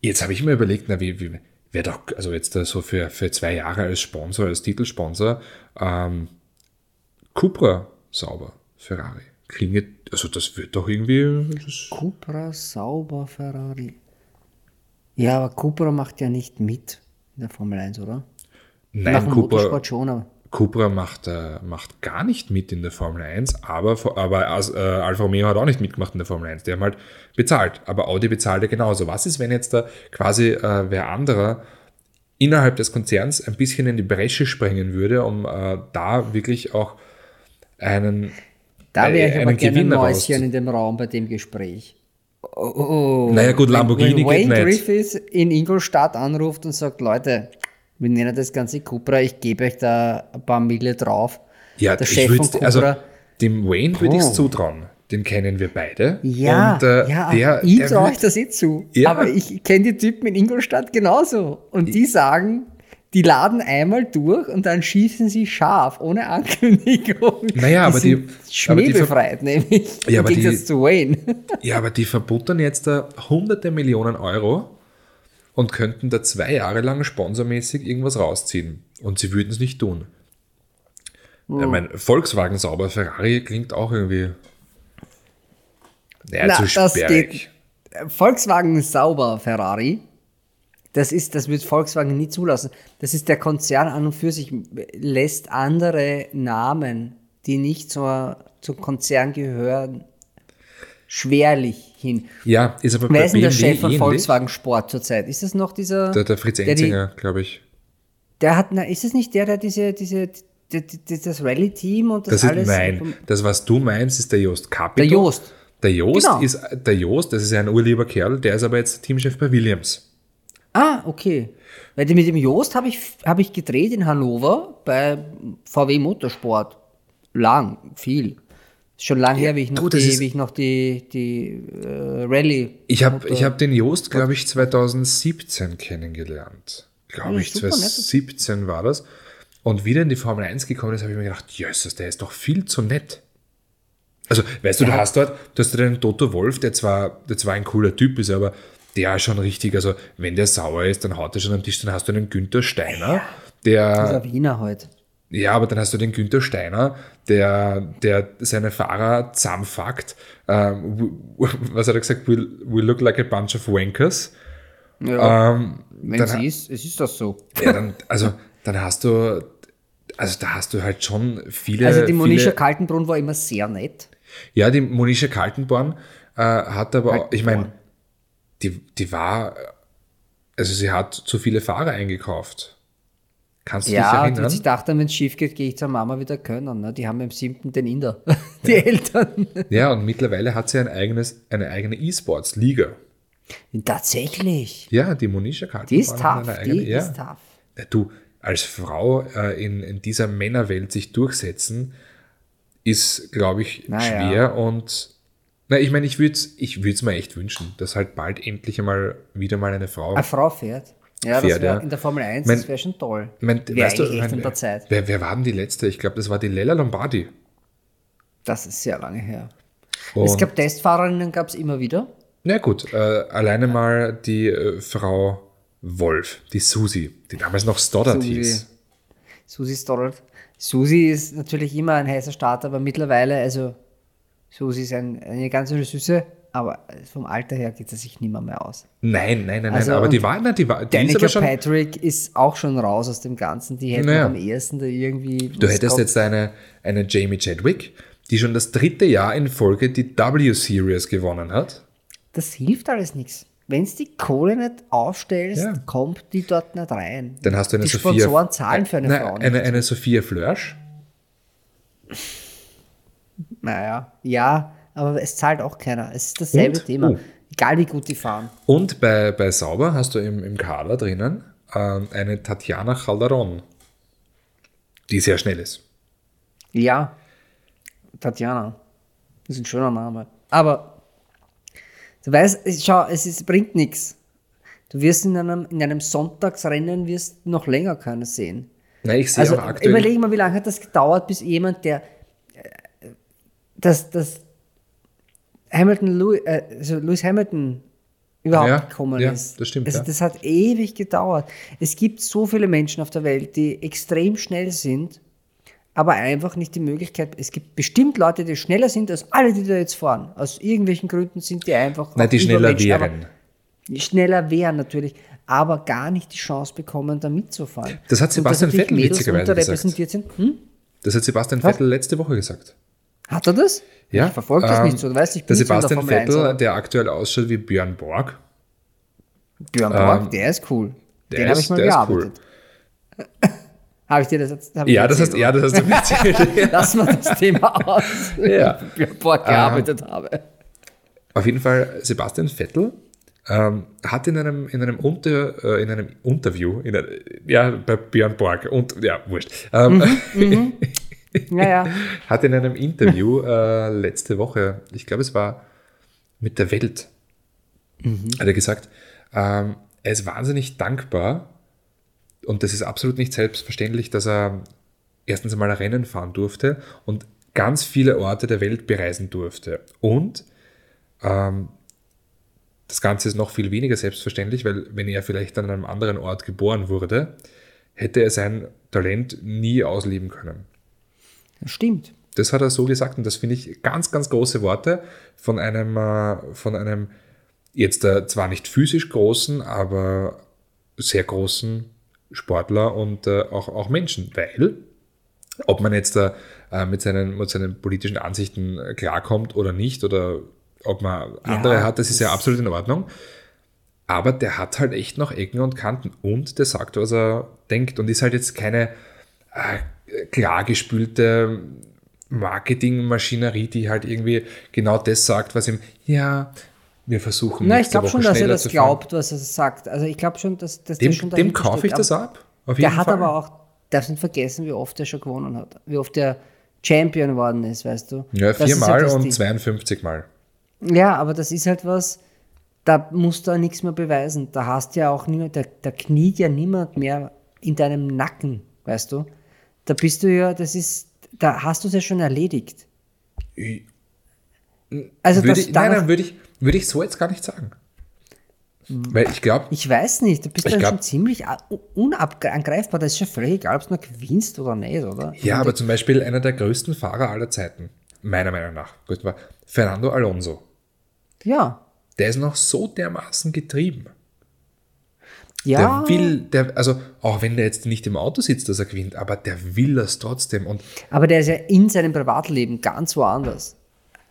Jetzt habe ich mir überlegt, na, wie, wie wäre doch, also jetzt da so für, für zwei Jahre als Sponsor, als Titelsponsor, ähm, Cupra sauber, Ferrari. Klingt, also das wird doch irgendwie, Cupra Sauber Ferrari. Ja, aber Cupra macht ja nicht mit in der Formel 1, oder? Nach nein, dem Cupra, Motorsport schon, aber. Cupra macht, äh, macht gar nicht mit in der Formel 1, aber, aber äh, Alfa Romeo hat auch nicht mitgemacht in der Formel 1. Die haben halt bezahlt, aber Audi bezahlt ja genauso. Was ist, wenn jetzt da quasi äh, wer anderer innerhalb des Konzerns ein bisschen in die Bresche springen würde, um äh, da wirklich auch einen, Da wäre ich aber gerne ein Mäuschen raus. in dem Raum bei dem Gespräch. Oh, oh, oh. Naja, gut, Wenn- Lamborghini wenn Wayne geht nicht. Griffiths in Ingolstadt anruft und sagt, Leute, wir nennen das Ganze Cupra, ich gebe euch da ein paar Mille drauf. Ja, der ich Chef von Cupra. also dem Wayne würde ich es Oh. zutrauen. Den kennen wir beide. Ja, Und, äh, ja, der, ich der traue euch das eh zu. Ja. Aber ich kenne die Typen in Ingolstadt genauso. Und die sagen, die laden einmal durch und dann schießen sie scharf, ohne Ankündigung. Naja, aber die- aber die schmähbefreit, nämlich. Ja, aber die- zu Wayne. Ja, aber die verbuttern jetzt da hunderte Millionen Euro und könnten da zwei Jahre lang sponsormäßig irgendwas rausziehen. Und sie würden es nicht tun. Ich meine, Volkswagen sauber, Ferrari klingt auch irgendwie. Naja, Na, zu das sperrig. geht. Volkswagen sauber Ferrari. Das ist, das wird Volkswagen nie zulassen. Das ist der Konzern an und für sich lässt andere Namen, die nicht zur, zum Konzern gehören, schwerlich hin. Ja, ist aber Wer bei ist denn der Chef von. Volkswagen Sport zurzeit? Ist das noch dieser? Der, der Fritz Enzinger, glaube ich. Der hat, na, ist es nicht der, der diese, diese, die, die, das Rallye-Team und das, Das ist, alles? nein, das, was du meinst, ist der Jost Capito. Der Jost. Der Jost Genau. ist, der Jost, das ist ein urlieber Kerl, der ist aber jetzt Teamchef bei Williams. Ah, okay. Weil die- mit dem Jost habe ich, hab ich gedreht in Hannover bei VW Motorsport. Lang, viel. Schon lang her, wie ich noch du, die, wie ich noch die, die äh, Rallye. Ich habe hab den Jost, glaube ich, 2017 kennengelernt. Glaube Ja, ich, super nett. 2017 war das. Und wieder in die Formel 1 gekommen ist, habe ich mir gedacht, Jesus, der ist doch viel zu nett. Also, weißt du, du Ja. hast dort, du hast den Toto Wolf, der zwar, der zwar ein cooler Typ ist, aber der ist schon richtig, also wenn der sauer ist, dann haut er schon am Tisch, dann hast du einen Günther Steiner, der, Das ist ein Wiener halt. ja, aber dann hast du den Günther Steiner, der, der seine Fahrer zusammenfuckt. Ähm, was hat er gesagt? We, we look like a bunch of wankers. Ja, Ähm, wenn dann, sie ist, es ist das so. ja, dann, also, dann hast du, also da hast du halt schon viele. Also die Monisha viele, Kaltenbrunn war immer sehr nett. Ja, die Monisha Kaltenborn äh, hat aber auch, ich meine, Kaltenborn. Die, die war, also sie hat zu viele Fahrer eingekauft. Kannst du dich Ja, die erinnern? hat sich gedacht, wenn es schief geht, gehe ich zur Mama wieder können. Ne? Die haben im siebten den Inder. [laughs] Die Eltern. Ja, und mittlerweile hat sie ein eigenes, eine eigene E-Sports-Liga. Tatsächlich. Ja, die Monisha Kaltenborn. Die ist tough. eine eigene- Die ja. ist tough. Ja, Du, als Frau äh, in, in dieser Männerwelt sich durchsetzen, ist, glaube ich, Naja. schwer. Und na, ich meine, ich würde es ich würd's mir echt wünschen, dass halt bald endlich einmal wieder mal eine Frau. Eine Frau fährt. Ja, Fährt, das wäre ja. in der Formel 1, Mein- das wäre schon toll. mein, Wäre weißt du, echt mein- Zeit. Wer, wer war denn die letzte? Ich glaube, das war die Lella Lombardi. Das ist sehr lange her. Und, es gab Testfahrerinnen, gab es immer wieder. na gut, äh, alleine mal die äh, Frau Wolf, die Susi, die damals noch Stoddard Susi. hieß. Susi Stoddard. Susi ist natürlich immer ein heißer Start, aber mittlerweile, also Susi ist ein, eine ganz eine Süße, aber vom Alter her geht sie sich nimmer mehr aus. Nein, nein, nein, nein, Also, aber die war, na, die war, die ist aber schon, Patrick ist auch schon raus aus dem Ganzen. Die hätte Naja. am ersten da irgendwie. Du hättest jetzt eine, eine Jamie Chadwick, die schon das dritte Jahr in Folge die W-Series gewonnen hat. Das hilft alles nichts. Wenn du die Kohle nicht aufstellst, Ja. kommt die dort nicht rein. Dann hast du eine die Sophia. Sponsoren zahlen für eine Nein, Frau. Eine, eine Sophia Flörsch. Naja, ja, aber es zahlt auch keiner. Es ist dasselbe Und? Thema. Oh. Egal wie gut die fahren. Und bei, bei Sauber hast du im, im Kader drinnen ähm, eine Tatjana Calderon, die sehr schnell ist. Ja, Tatjana. Das ist ein schöner Name. Aber du weißt, es- schau, es ist, bringt nichts. Du wirst in einem, in einem Sonntagsrennen wirst noch länger keiner sehen. Na, ich sehe Also auch aktuell. überleg mal, wie lange hat das gedauert, bis jemand, der das, das Hamilton, Lewis, äh, also Lewis Hamilton überhaupt Ja, gekommen ja, ist. das stimmt, Also ja. das hat ewig gedauert. Es gibt so viele Menschen auf der Welt, die extrem schnell sind, aber einfach nicht die Möglichkeit. Es gibt bestimmt Leute, die schneller sind als alle, die da jetzt fahren. Aus irgendwelchen Gründen sind die einfach Nein, die schneller wären. die schneller wären natürlich, aber gar nicht die Chance bekommen, da mitzufahren. Das hat Sebastian dass Vettel witzigerweise sind. Hm? Das hat Sebastian Was? Vettel letzte Woche gesagt. Hat er das? Ja, Ich verfolge das ähm, nicht so. Du weißt, ich Der so Sebastian Formel 1, Vettel, der aktuell ausschaut wie Björn Borg. Björn Borg, ähm, der ist cool. der Den habe ich mal der gearbeitet. [laughs] Habe ich dir das jetzt Ja, das hast, erzählt, ja, das hast du mir erzählt. [laughs] Lass mal das Thema aus. [laughs] Ja. Björn Borg gearbeitet habe. Auf jeden Fall, Sebastian Vettel ähm, hat in einem, in einem, Unter, äh, in einem Interview, in einer, ja, bei Björn Borg, und, ja, wurscht, ähm, Ja, ja. [laughs] hat in einem Interview äh, letzte Woche, ich glaube, es war mit der Welt, hat er gesagt, ähm, er ist wahnsinnig dankbar und das ist absolut nicht selbstverständlich, dass er erstens einmal ein Rennen fahren durfte und ganz viele Orte der Welt bereisen durfte. Und ähm, das Ganze ist noch viel weniger selbstverständlich, weil wenn er vielleicht an einem anderen Ort geboren wurde, hätte er sein Talent nie ausleben können. Das stimmt. Das hat er so gesagt und das finde ich ganz, ganz große Worte von einem, äh, von einem jetzt äh, zwar nicht physisch großen, aber sehr großen Sportler und äh, auch, auch Menschen, weil ob man jetzt da mit, seinen, mit seinen politischen Ansichten klarkommt oder nicht oder ob man andere Ja, hat, das ist ja absolut in Ordnung. Aber der hat halt echt noch Ecken und Kanten und der sagt, was er denkt und ist halt jetzt keine klargespülte Marketingmaschinerie, die halt irgendwie genau das sagt, was ihm, ja, wir versuchen Na, ich glaube schon, dass er das glaubt, was er sagt. Also ich glaube schon, dass, dass Dem, schon dem kaufe ich steht. das Aber ab. Auf Der hat Fall. aber auch, darfst nicht vergessen, wie oft er schon gewonnen hat. Wie oft er Champion geworden ist, weißt du. Ja, Das ist viermal das und Ding. 52 Mal. Ja, aber das ist halt was, da musst du auch nichts mehr beweisen. Da hast ja auch niemand, da, da kniet ja niemand mehr in deinem Nacken, weißt du. Da bist du ja, das ist, da hast du es ja schon erledigt. Also Würde ich, nein, nein, würde ich, würde ich so jetzt gar nicht sagen. Weil ich glaube, Ich weiß nicht, du bist dann glaub- schon ziemlich unangreifbar. Das ist schon völlig egal, ob du noch gewinnst oder nicht, oder? ja, aber zum Beispiel einer der größten Fahrer aller Zeiten, meiner Meinung nach, war Fernando Alonso. Ja. Der ist noch so dermaßen getrieben. Ja. Der will, der, also auch wenn der jetzt nicht im Auto sitzt, dass er gewinnt, aber der will das trotzdem. Und Aber der ist ja in seinem Privatleben ganz woanders.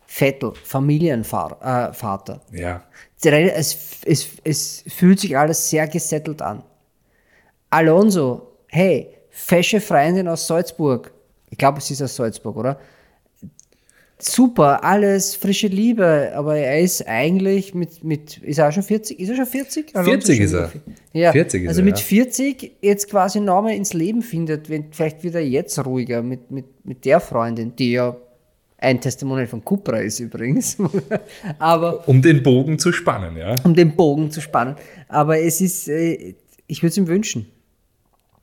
Vettel, Familienvater. Äh, ja, es, es, es fühlt sich alles sehr gesettelt an. Alonso, hey, fesche Freundin aus Salzburg. Ich glaube, es ist aus Salzburg, oder? Super, alles frische Liebe, aber er ist eigentlich mit, mit ist er auch schon 40? Ist er schon 40? Alonso 40 schon ist er. 40. Ja, 40 ist also er, mit ja. 40 jetzt quasi nochmal ins Leben findet, wenn, vielleicht wieder jetzt ruhiger mit, mit, mit der Freundin, die ja ein Testimonial von Cupra ist übrigens. [laughs] aber um den Bogen zu spannen, ja. um den Bogen zu spannen. Aber es ist, äh, ich würde es ihm wünschen.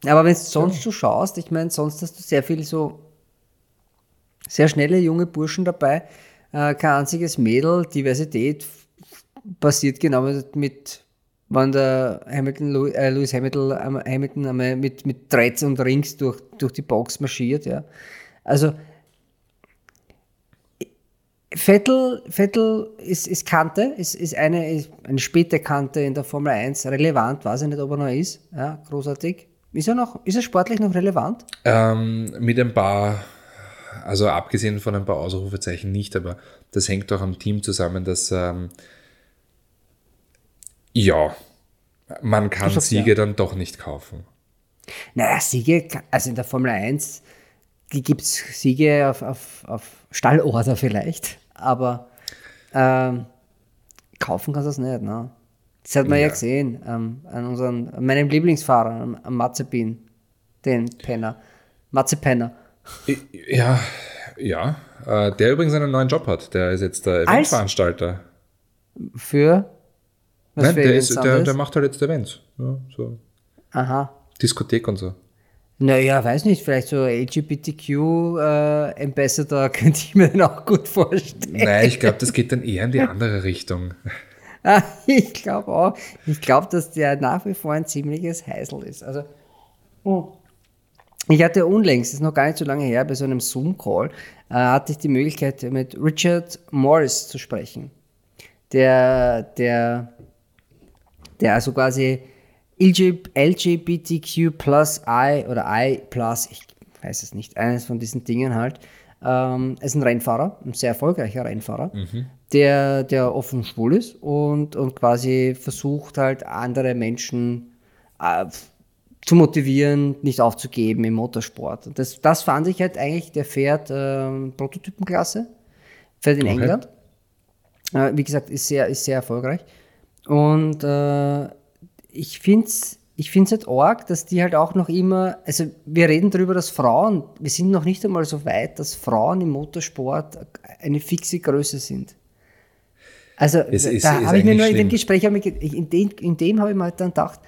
Aber wenn du sonst so schaust, ich meine, sonst hast du sehr viel so sehr schnelle junge Burschen dabei, äh, kein einziges Mädel, Diversität passiert genau mit, mit wenn der Hamilton, äh, Lewis Hamilton, ähm, Hamilton einmal mit, mit Dreads und Rings durch, durch die Box marschiert, ja. Also Vettel, Vettel ist, ist Kante, ist, ist, eine, ist eine späte Kante in der Formel 1, relevant, weiß ich nicht, ob er noch ist, ja, großartig. Ist er noch, ist er sportlich noch relevant? Ähm, mit ein paar, also abgesehen von ein paar Ausrufezeichen nicht, aber das hängt auch am Team zusammen, dass ähm, ja, man kann sagst Siege ja. dann doch nicht kaufen. Naja, Siege, also in der Formel 1 gibt es Siege auf, auf, auf Stallorder vielleicht, aber ähm, kaufen kannst du es nicht. Ne? Das hat man ja, Ja. gesehen ähm, an, unseren, an meinem Lieblingsfahrer, am Mazepin, den Penner. Mazepenner. Ja, ja, äh, der übrigens einen neuen Job hat. Der ist jetzt der Eventveranstalter. Für? Was Nein, für der, ist, der, der macht halt jetzt Events. Ja, so Aha. Diskothek und so. Naja, weiß nicht, vielleicht so LGBTQ-Ambassador [laughs] könnte ich mir dann auch gut vorstellen. Nein, ich glaube, das geht dann eher in die andere Richtung. [laughs] Ah, Ich glaube auch. Ich glaube, dass der nach wie vor ein ziemliches Heißel ist. Also, hm. Ich hatte unlängst, das ist noch gar nicht so lange her, bei so einem Zoom-Call, äh, hatte ich die Möglichkeit, mit Richard Morris zu sprechen. Der, der, der also quasi LG, LGBTQ plus I oder I plus, ich weiß es nicht, eines von diesen Dingen halt. Ähm, ist ein Rennfahrer, ein sehr erfolgreicher Rennfahrer, der, der offen schwul ist und, und quasi versucht halt andere Menschen äh, zu motivieren, nicht aufzugeben im Motorsport. Und das, das fand ich halt eigentlich, der fährt ähm, Prototypenklasse, fährt in Okay. England. Äh, wie gesagt, ist sehr, ist sehr erfolgreich. Und äh, ich finde es ich find's halt arg, dass die halt auch noch immer, also wir reden darüber, dass Frauen, wir sind noch nicht einmal so weit, dass Frauen im Motorsport eine fixe Größe sind. Also Es da habe ich mir nur in dem schlimm. Gespräch, ich in dem, in dem habe ich mir halt dann gedacht,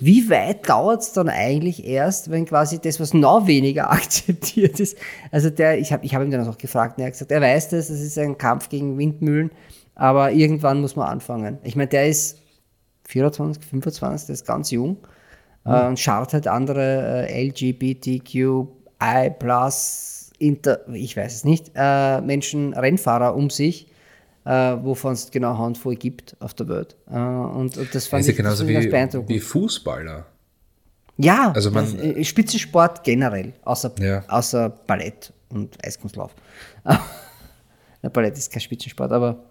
wie weit dauert es dann eigentlich erst, wenn quasi das, was noch weniger [laughs] akzeptiert ist, also der, ich habe ich hab ihm dann auch gefragt, und er hat gesagt, er weiß das, das ist ein Kampf gegen Windmühlen, aber irgendwann muss man anfangen. Ich meine, der ist 24, 25, der ist ganz jung äh, und schaut halt andere äh, LGBTQI Inter, ich weiß es nicht, äh, Menschen, Rennfahrer um sich, äh, wovon es genau Handvoll gibt auf der Welt. Äh, und, und das fand ist ich das genauso wie, beeindruckend. wie Fußballer. Ja, Also man- das, äh, Spitzensport generell, außer, Ja. außer Ballett und Eiskunstlauf. [laughs] Der Ballett ist kein Spitzensport, aber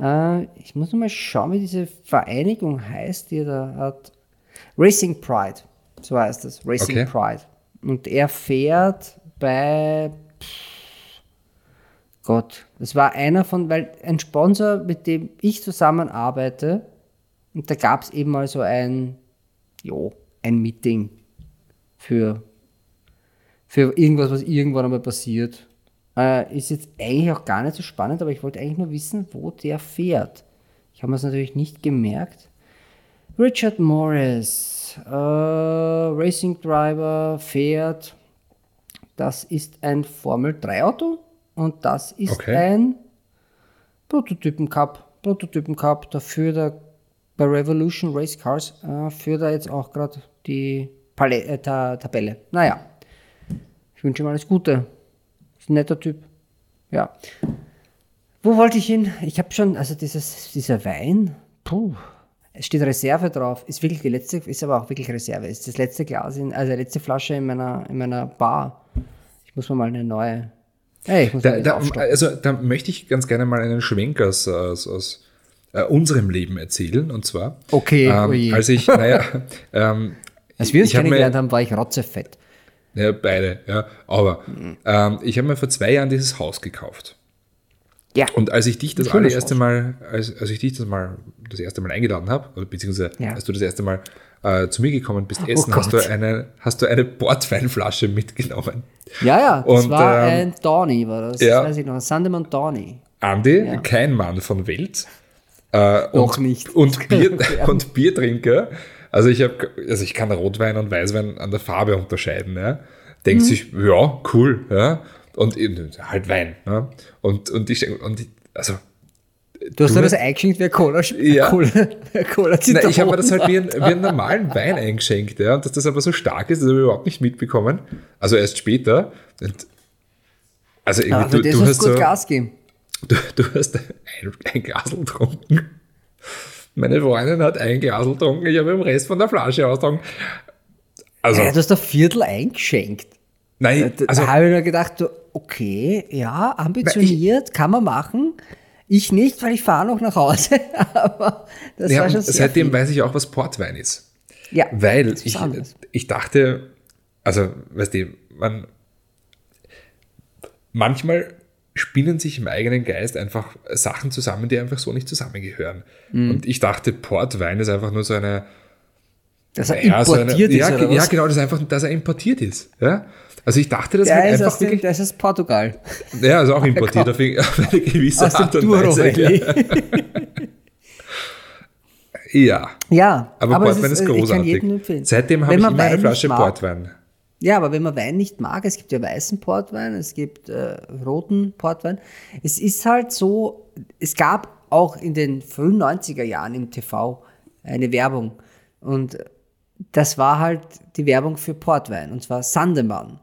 äh, ich muss noch mal schauen, wie diese Vereinigung heißt, die da hat. Racing Pride, so heißt es, Racing Okay. Pride. Und er fährt bei Gott, das war einer von, weil ein Sponsor, mit dem ich zusammenarbeite, und da gab es eben mal so ein, jo, ein Meeting für, für irgendwas, was irgendwann einmal passiert. Äh, ist jetzt eigentlich auch gar nicht so spannend, aber ich wollte eigentlich nur wissen, wo der fährt. Ich habe es natürlich nicht gemerkt. Richard Morris, äh, Racing Driver, fährt. Das ist ein Formel 3 Auto und das ist Okay. ein Prototypen Cup. Prototypen Cup, da führt er bei Revolution Race Cars, äh, führt er jetzt auch gerade die Pale äh, Ta Tabelle. Naja, ich wünsche ihm alles Gute. Ist ein netter Typ. Ja. Wo wollte ich hin? Ich habe schon, also dieses, dieser Wein, puh, es steht Reserve drauf, ist wirklich die letzte, ist aber auch wirklich Reserve, ist das letzte Glas, in, also die letzte Flasche in meiner, in meiner Bar. Ich muss mir mal eine neue, hey, ich muss Da, da, also da möchte ich ganz gerne mal einen Schwenk aus, aus, aus äh, unserem Leben erzählen. Und zwar, Okay, oh ähm, als ich, naja, [laughs] ähm, Als wir uns ich hab kennengelernt haben, war ich rotzefett. Ja, beide, ja. Aber ähm, ich habe mir vor zwei Jahren dieses Haus gekauft. Ja. Und als ich dich das Schönes allererste Haus. Mal, als, als ich dich das mal das erste Mal eingeladen habe, beziehungsweise Ja. als du das erste Mal äh, zu mir gekommen bist, essen, Oh hast du Gott. eine, hast du eine Portweinflasche mitgenommen. Ja, ja, das Und, war ähm, ein Dawny, war das, ja. das weiß ich noch, Sandemann Dawny. Andi, kein Mann von Welt. Äh, Doch und, nicht. Und, Bier, [laughs] und Biertrinker. Also ich habe, also ich kann Rotwein und Weißwein an der Farbe unterscheiden. Ja. Denkt Mhm. sich, ja, cool, ja. Und eben, halt Wein. Ja. Und, und ich, und ich, also Du hast Du das eingeschenkt wie Cola, Ja. Cola, Cola Na, ich habe mir das halt wie, ein, wie einen normalen Wein eingeschenkt, ja. Und dass das aber so stark ist, das habe ich überhaupt nicht mitbekommen. Also erst später. Und also irgendwie, für du, das du, hast gut so, Gas gegeben. [laughs] du, du hast ein, ein Glas getrunken. Meine Freundin hat ein Glas getrunken, ich habe den Rest von der Flasche ausgetrunken. Also, Ja, du hast ein Viertel eingeschenkt. nein, also, da habe ich mir gedacht, du, okay, ja, ambitioniert, kann man machen. Ich nicht, weil ich fahre noch nach Hause. [laughs] Aber das ja, war schon sehr seitdem viel. weiß ich auch, was Portwein ist. Ja, Weil ich, ich dachte, also, weißt du, man, manchmal spinnen sich im eigenen Geist einfach Sachen zusammen, die einfach so nicht zusammengehören. Mhm. Und ich dachte, Portwein ist einfach nur so eine, Dass er ja, so eine, importiert ja, ist, ja, was? genau, das ist einfach, dass er importiert ist. Ja? Also ich dachte, das Der halt ist, einfach wirklich, der ist aus Portugal. ja, also auch [laughs] importiert auf, auf eine gewisse Aus Art und Weise. [laughs] Ja, Ja, aber, es Portwein ist, äh, Ich kann großartig. Seitdem habe ich immer eine Flasche mag- Portwein. Ja, aber wenn man Wein nicht mag, es gibt ja weißen Portwein, es gibt äh, roten Portwein. Es ist halt so, es gab auch in den frühen 90er Jahren im TV eine Werbung. Und das war halt die Werbung für Portwein, und zwar Sandemann.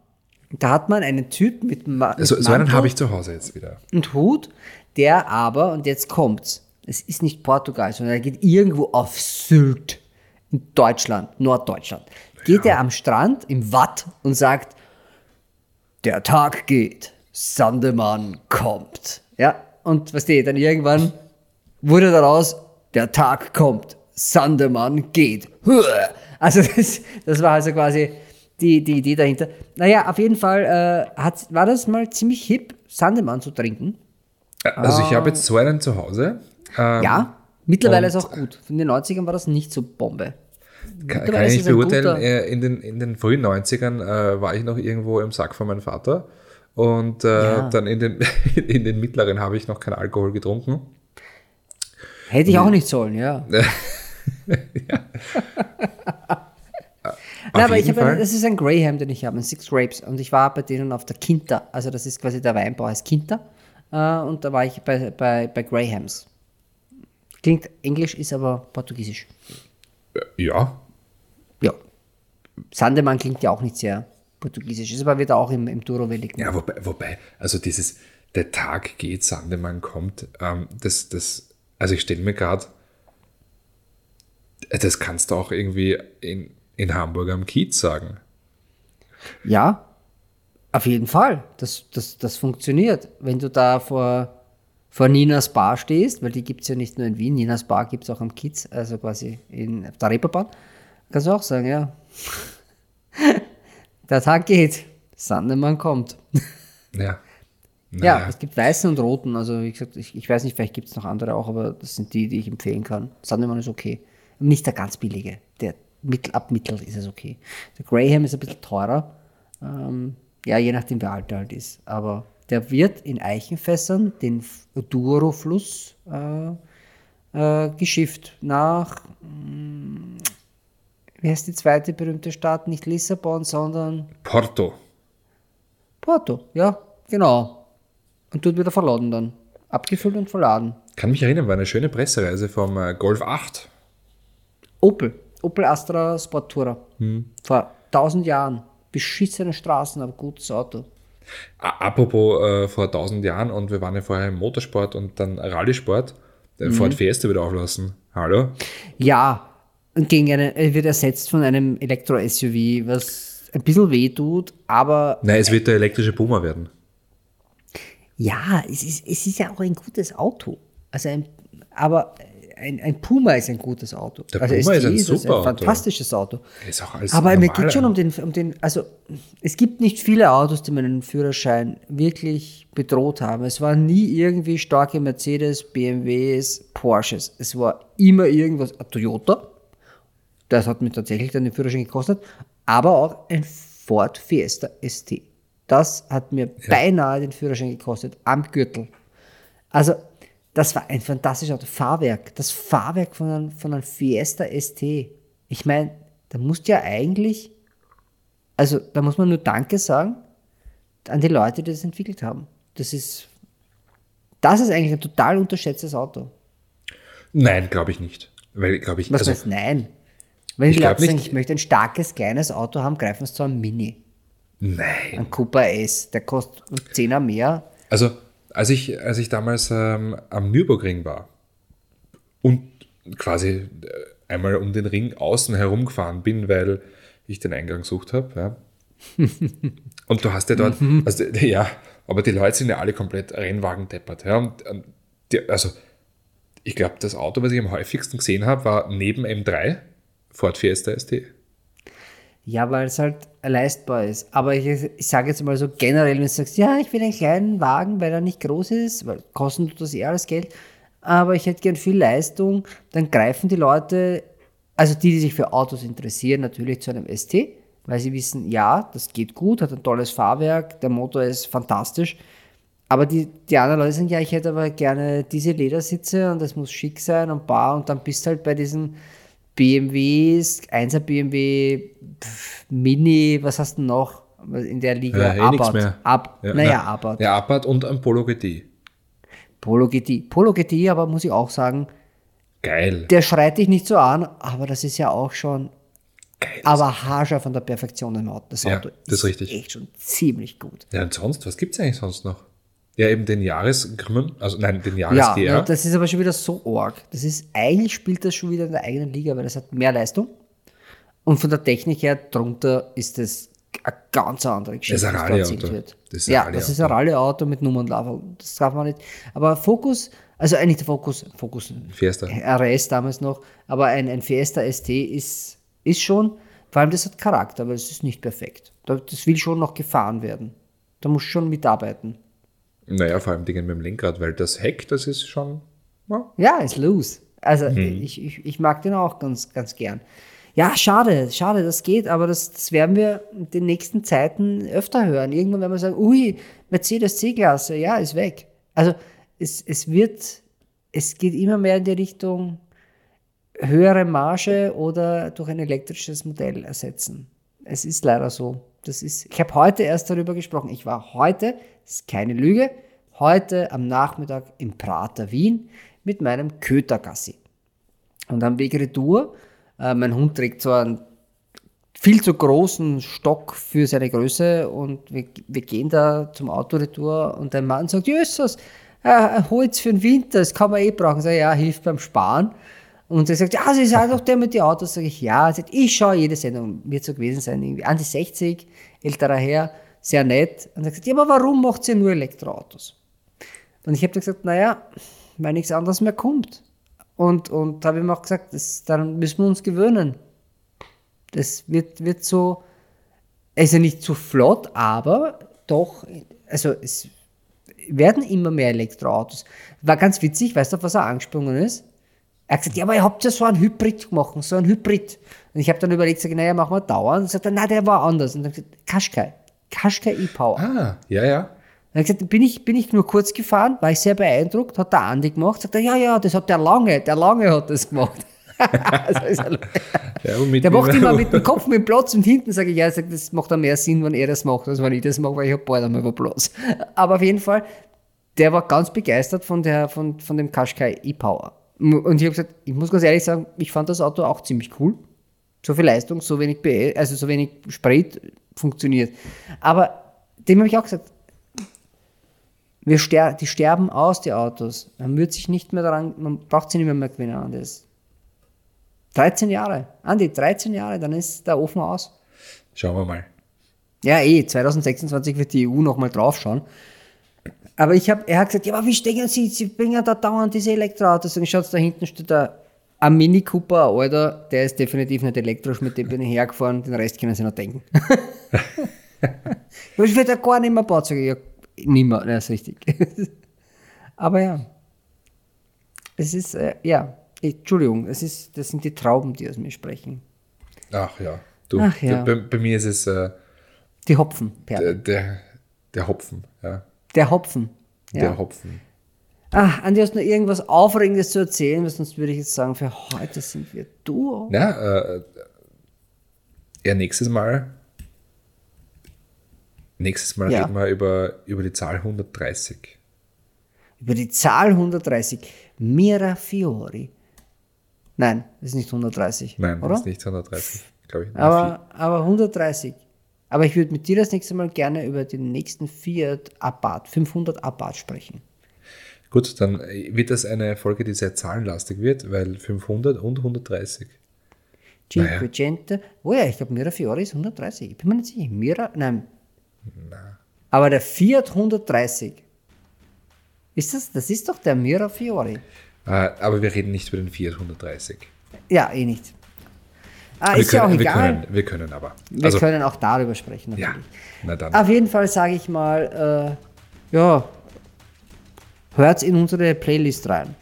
Da hat man einen Typ mit, Ma mit So, so einen habe ich zu Hause jetzt wieder. und Hut, der aber, und jetzt kommt's, es ist nicht Portugal, sondern er geht irgendwo auf Sylt, in Deutschland, Norddeutschland. Geht er am Strand im Watt und sagt, der Tag geht, Sandemann kommt. Ja, und was die, dann irgendwann wurde daraus, der Tag kommt, Sandemann geht. [laughs] Also das, das war also quasi die, die Idee dahinter. Naja, auf jeden Fall äh, hat, war das mal ziemlich hip, Sandemann zu trinken. Also ich habe jetzt so einen zu Hause. Ähm, Ja, mittlerweile ist auch gut. In den 90ern war das nicht so Bombe. Kann, kann ich beurteilen. Äh, In den, in den frühen 90ern äh, war ich noch irgendwo im Sack von meinem Vater. Und äh, Ja. dann in den, [laughs] in den mittleren habe ich noch keinen Alkohol getrunken. Hätte ich auch nicht sollen, ja. [laughs] [laughs] Na, aber ich habe, das ist ein Graham, den ich habe, ein Six Grapes. Und ich war bei denen auf der Quinta. Also das ist quasi der Weinbau heißt Quinta. Äh, und da war ich bei, bei, bei Grahams. Klingt Englisch, ist aber Portugiesisch. Ja, Ja. Sandemann klingt ja auch nicht sehr Portugiesisch ist, aber wird auch im, im Durovelli Ja, wobei, wobei, also dieses, der Tag geht, Sandemann kommt, ähm, das, das, also ich stelle mir gerade, das kannst du auch irgendwie in, in Hamburg am Kiez sagen. Ja, auf jeden Fall. Das, das, das funktioniert. Wenn du da vor, vor Ninas Bar stehst, weil die gibt es ja nicht nur in Wien, Ninas Bar gibt es auch am Kiez, also quasi in der Reeperbahn, kannst du auch sagen, ja. [laughs] der Tag geht, Sandemann kommt. [laughs] Ja. Ja, Naja. es gibt weißen und roten. Also wie gesagt, ich, ich weiß nicht, vielleicht gibt es noch andere auch, aber das sind die, die ich empfehlen kann. Sandemann ist okay. Nicht der ganz billige. Der mittel, ab mittel ist es okay. Der Graham ist ein bisschen teurer. Ähm, ja, je nachdem, wer alt er halt ist. Aber der wird in Eichenfässern den Douro-Fluss äh, äh, geschifft nach, mm, wie heißt die zweite berühmte Stadt? Nicht Lissabon, sondern Porto. Porto. Ja, genau. Und dort wird er verladen dann. Abgefüllt und verladen. Kann mich erinnern, war eine schöne Pressereise vom äh, Golf 8. Opel. Opel Astra Sport Tourer. Vor tausend Jahren. Beschissene Straßen, aber gutes Auto. Apropos äh, vor 1000 Jahren und wir waren ja vorher im Motorsport und dann Rallye-Sport. Der Ford Fiesta wieder auflassen. Hallo? Ja, und gegen eine, er wird ersetzt von einem Elektro-SUV, was ein bisschen weh tut, aber Nein, es wird der elektrische Puma werden. ja, es ist, es ist ja auch ein gutes Auto. Also ein, aber ein, ein Puma ist ein gutes Auto. Der also Puma ist ein STI super Auto. fantastisches Auto. Ist auch als Aber mir geht schon ein- um den, um den, also es gibt nicht viele Autos, die meinen Führerschein wirklich bedroht haben. Es waren nie irgendwie starke Mercedes, BMWs, Porsches. Es war immer irgendwas, ein Toyota, das hat mir tatsächlich dann den Führerschein gekostet, aber auch ein Ford Fiesta ST. Das hat mir beinahe den Führerschein gekostet, am Gürtel. Also, das war ein fantastisches Auto. Fahrwerk, das Fahrwerk von einem, von einem Fiesta ST. Ich meine, da musst ja eigentlich, also da muss man nur Danke sagen an die Leute, die das entwickelt haben. Das ist, das ist eigentlich ein total unterschätztes Auto. Nein, glaube ich nicht. Weil, glaube ich, Was also, heißt nein? Wenn Ich die glaub ich möchte ein starkes, kleines Auto haben, greifen sie zu einem Mini. nein. Ein Cooper S, der kostet 10er mehr. Also, als ich, als ich damals ähm, am Nürburgring war und quasi äh, einmal um den Ring außen herumgefahren bin, weil ich den Eingang gesucht habe, ja. [laughs] und du hast ja dort, also, ja, aber die Leute sind ja alle komplett Rennwagen deppert, ja. Und, und die, also, ich glaube, das Auto, was ich am häufigsten gesehen habe, war neben M3 Ford Fiesta ST. Ja, weil es halt leistbar ist. Aber ich, ich sage jetzt mal so generell, wenn du sagst, ja, ich will einen kleinen Wagen, weil er nicht groß ist, weil kosten tut das eh alles Geld, aber ich hätte gern viel Leistung, dann greifen die Leute, also die, die sich für Autos interessieren, natürlich zu einem ST, weil sie wissen, ja, das geht gut, hat ein tolles Fahrwerk, der Motor ist fantastisch. Aber die, die anderen Leute sagen, ja, ich hätte aber gerne diese Ledersitze und das muss schick sein und bar und dann bist du halt bei diesen BMWs, 1er BMW, pff, Mini, was hast du noch in der Liga? Ja, eh nix mehr. Ab, Ja, naja, na, Abarth. Ja, Abarth und ein Polo GT. Polo GT. Polo GT, aber muss ich auch sagen, Geil. der schreit dich nicht so an, aber das ist ja auch schon Geil. aber haarscharf von der Perfektion im Auto. Das Ja, Auto das ist richtig. echt schon ziemlich gut. Ja, und sonst, was gibt es eigentlich sonst noch? Ja, eben den Jahresgrimmen, also nein, den Ja, Jahres ja, GR. das ist aber schon wieder so arg. Das ist, eigentlich spielt das schon wieder in der eigenen Liga, weil das hat mehr Leistung. Und von der Technik her drunter ist das eine ganz andere Geschichte. Das ist ein erzählt wird. Das ist ein ja, das ist ein Rallye-Auto mit Nummernlager. Das darf man nicht. Aber Focus, also eigentlich der Focus, Focus Fiesta. RS damals noch, aber ein, ein Fiesta ST ist, ist schon, vor allem das hat Charakter, aber es ist nicht perfekt. Da- Das will schon noch gefahren werden. Da muss schon mitarbeiten. Naja, vor allem Dingen mit dem Lenkrad, weil das Heck, das ist schon. Ja, Ja, ist loose. Also Mhm. ich, ich, ich mag den auch ganz, ganz gern. Ja, schade, schade, das geht, aber das, das werden wir in den nächsten Zeiten öfter hören. Irgendwann werden wir sagen, ui, Mercedes C-Klasse, ja, ist weg. Also es, es wird, es geht immer mehr in die Richtung höhere Marge oder durch ein elektrisches Modell ersetzen. Es ist leider so. Das ist, ich habe heute erst darüber gesprochen. Ich war heute, ist keine Lüge, heute am Nachmittag im Prater Wien mit meinem Kötergassi. Und am Weg retour, äh, mein Hund trägt so einen viel zu großen Stock für seine Größe und wir, wir gehen da zum Autoretour und der Mann sagt, Jesus, äh, Holz für den Winter, das kann man eh brauchen. Ich, ja, hilft beim Sparen. Und er sagt, ja, Sie sind doch der mit den Autos. Sag ich, ja. Ich schaue jede Sendung. Wird so gewesen sein, irgendwie an die 60, älterer Herr, sehr nett. Und er sagt, ja, aber warum macht ihr nur Elektroautos? Und ich habe gesagt, naja, weil nichts anderes mehr kommt. Und, und habe ihm auch gesagt, das, daran müssen wir uns gewöhnen. Das wird, wird so, also nicht zu flott, aber doch, also es werden immer mehr Elektroautos. War ganz witzig, weißt du, auf was er angesprungen ist? Er hat gesagt, ja, aber ihr habt ja so einen Hybrid gemacht, so einen Hybrid. Und ich habe dann überlegt, sag, naja, machen wir dauernd. Und sagt er, nein, der war anders. Und dann gesagt, Qashqai, Qashqai E-Power. Ah, ja, ja. Dann hat gesagt, bin ich, bin ich nur kurz gefahren, war ich sehr beeindruckt, hat der Andi gemacht, sagt er, ja, ja, das hat der Lange, der Lange hat das gemacht. [laughs] also ja, der macht immer mit dem Kopf mit Platz und hinten sage ich, ja, sag, das macht dann mehr Sinn, wenn er das macht, als wenn ich das mache, weil ich habe bald einmal Platz. Aber auf jeden Fall, der war ganz begeistert von, der, von, von dem Qashqai E-Power. Und ich habe gesagt, ich muss ganz ehrlich sagen, ich fand das Auto auch ziemlich cool. So viel Leistung, so wenig BE, also so wenig Sprit funktioniert. Aber dem habe ich auch gesagt, wir ster die sterben aus, die Autos. Man wird sich nicht mehr daran, man braucht sie nicht mehr mehr gewinnen an das. 13 Jahre. Andi, 13 Jahre, dann ist der Ofen aus. Schauen wir mal. Ja, eh, 2026 wird die EU nochmal draufschauen. Aber ich habe, er hat gesagt, ja, aber wie stecken Sie, Sie bringen da dauernd diese Elektroautos. Und schaut, da hinten steht da ein Mini Cooper, Alter, der ist definitiv nicht elektrisch, mit dem bin ich hergefahren, den Rest können Sie noch denken. [laughs] ich wird ja gar nicht mehr baut, sage ich, ja, nicht mehr, das ist richtig. [laughs] aber ja, es ist, äh, ja, Entschuldigung, es ist, das sind die Trauben, die aus mir sprechen. Ach ja, du, Ach ja. Bei, bei, mir ist es äh, die Hopfen. Der, der, der, Hopfen, ja. Der Hopfen. Ja. Der Hopfen. Ah, Andi, hast du noch irgendwas Aufregendes zu erzählen? Sonst würde ich jetzt sagen, für heute sind wir du. Ja, äh, ja, nächstes Mal. Nächstes Mal ja. reden wir über, über die Zahl 130. Über die Zahl 130. Mira Fiori. Nein, das ist nicht 130. Nein, oder? das ist nicht 130, glaube ich. Aber, aber 130. Aber ich würde mit dir das nächste Mal gerne über den nächsten Fiat Abarth, 500 Abarth sprechen. Gut, dann wird das eine Folge, die sehr zahlenlastig wird, weil 500 und 130. Cinquecento. Naja. Oh ja, ich glaube, Mira Fiori ist 130. Ich bin mir nicht sicher. Mira, nein. Na. Aber der Fiat 130. Ist das, das ist doch der Mira Fiori. Ah, aber wir reden nicht über den Fiat 130. Ja, eh nicht. Ah, wir ist können, ja auch wir egal. Können, wir können aber. Wir also, können auch darüber sprechen. Natürlich. Ja, na dann. Auf jeden Fall sage ich mal, äh, ja, hört in unsere Playlist rein.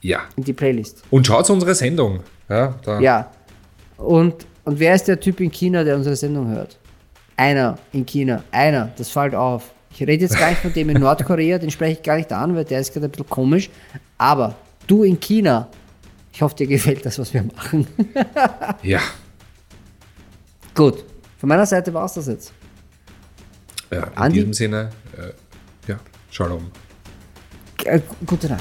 Ja. In die Playlist. Und schaut unsere Sendung. Ja, da. ja. Und, und wer ist der Typ in China, der unsere Sendung hört? Einer in China. Einer. Das fällt auf. Ich rede jetzt gar nicht von dem in [laughs] Nordkorea, den spreche ich gar nicht an, weil der ist gerade ein bisschen komisch. Aber du in China, ich hoffe, dir gefällt das, was wir machen. [laughs] ja. Gut. Von meiner Seite war es das jetzt. Ja, in Andi? diesem Sinne, äh, ja, Shalom. a, cultural.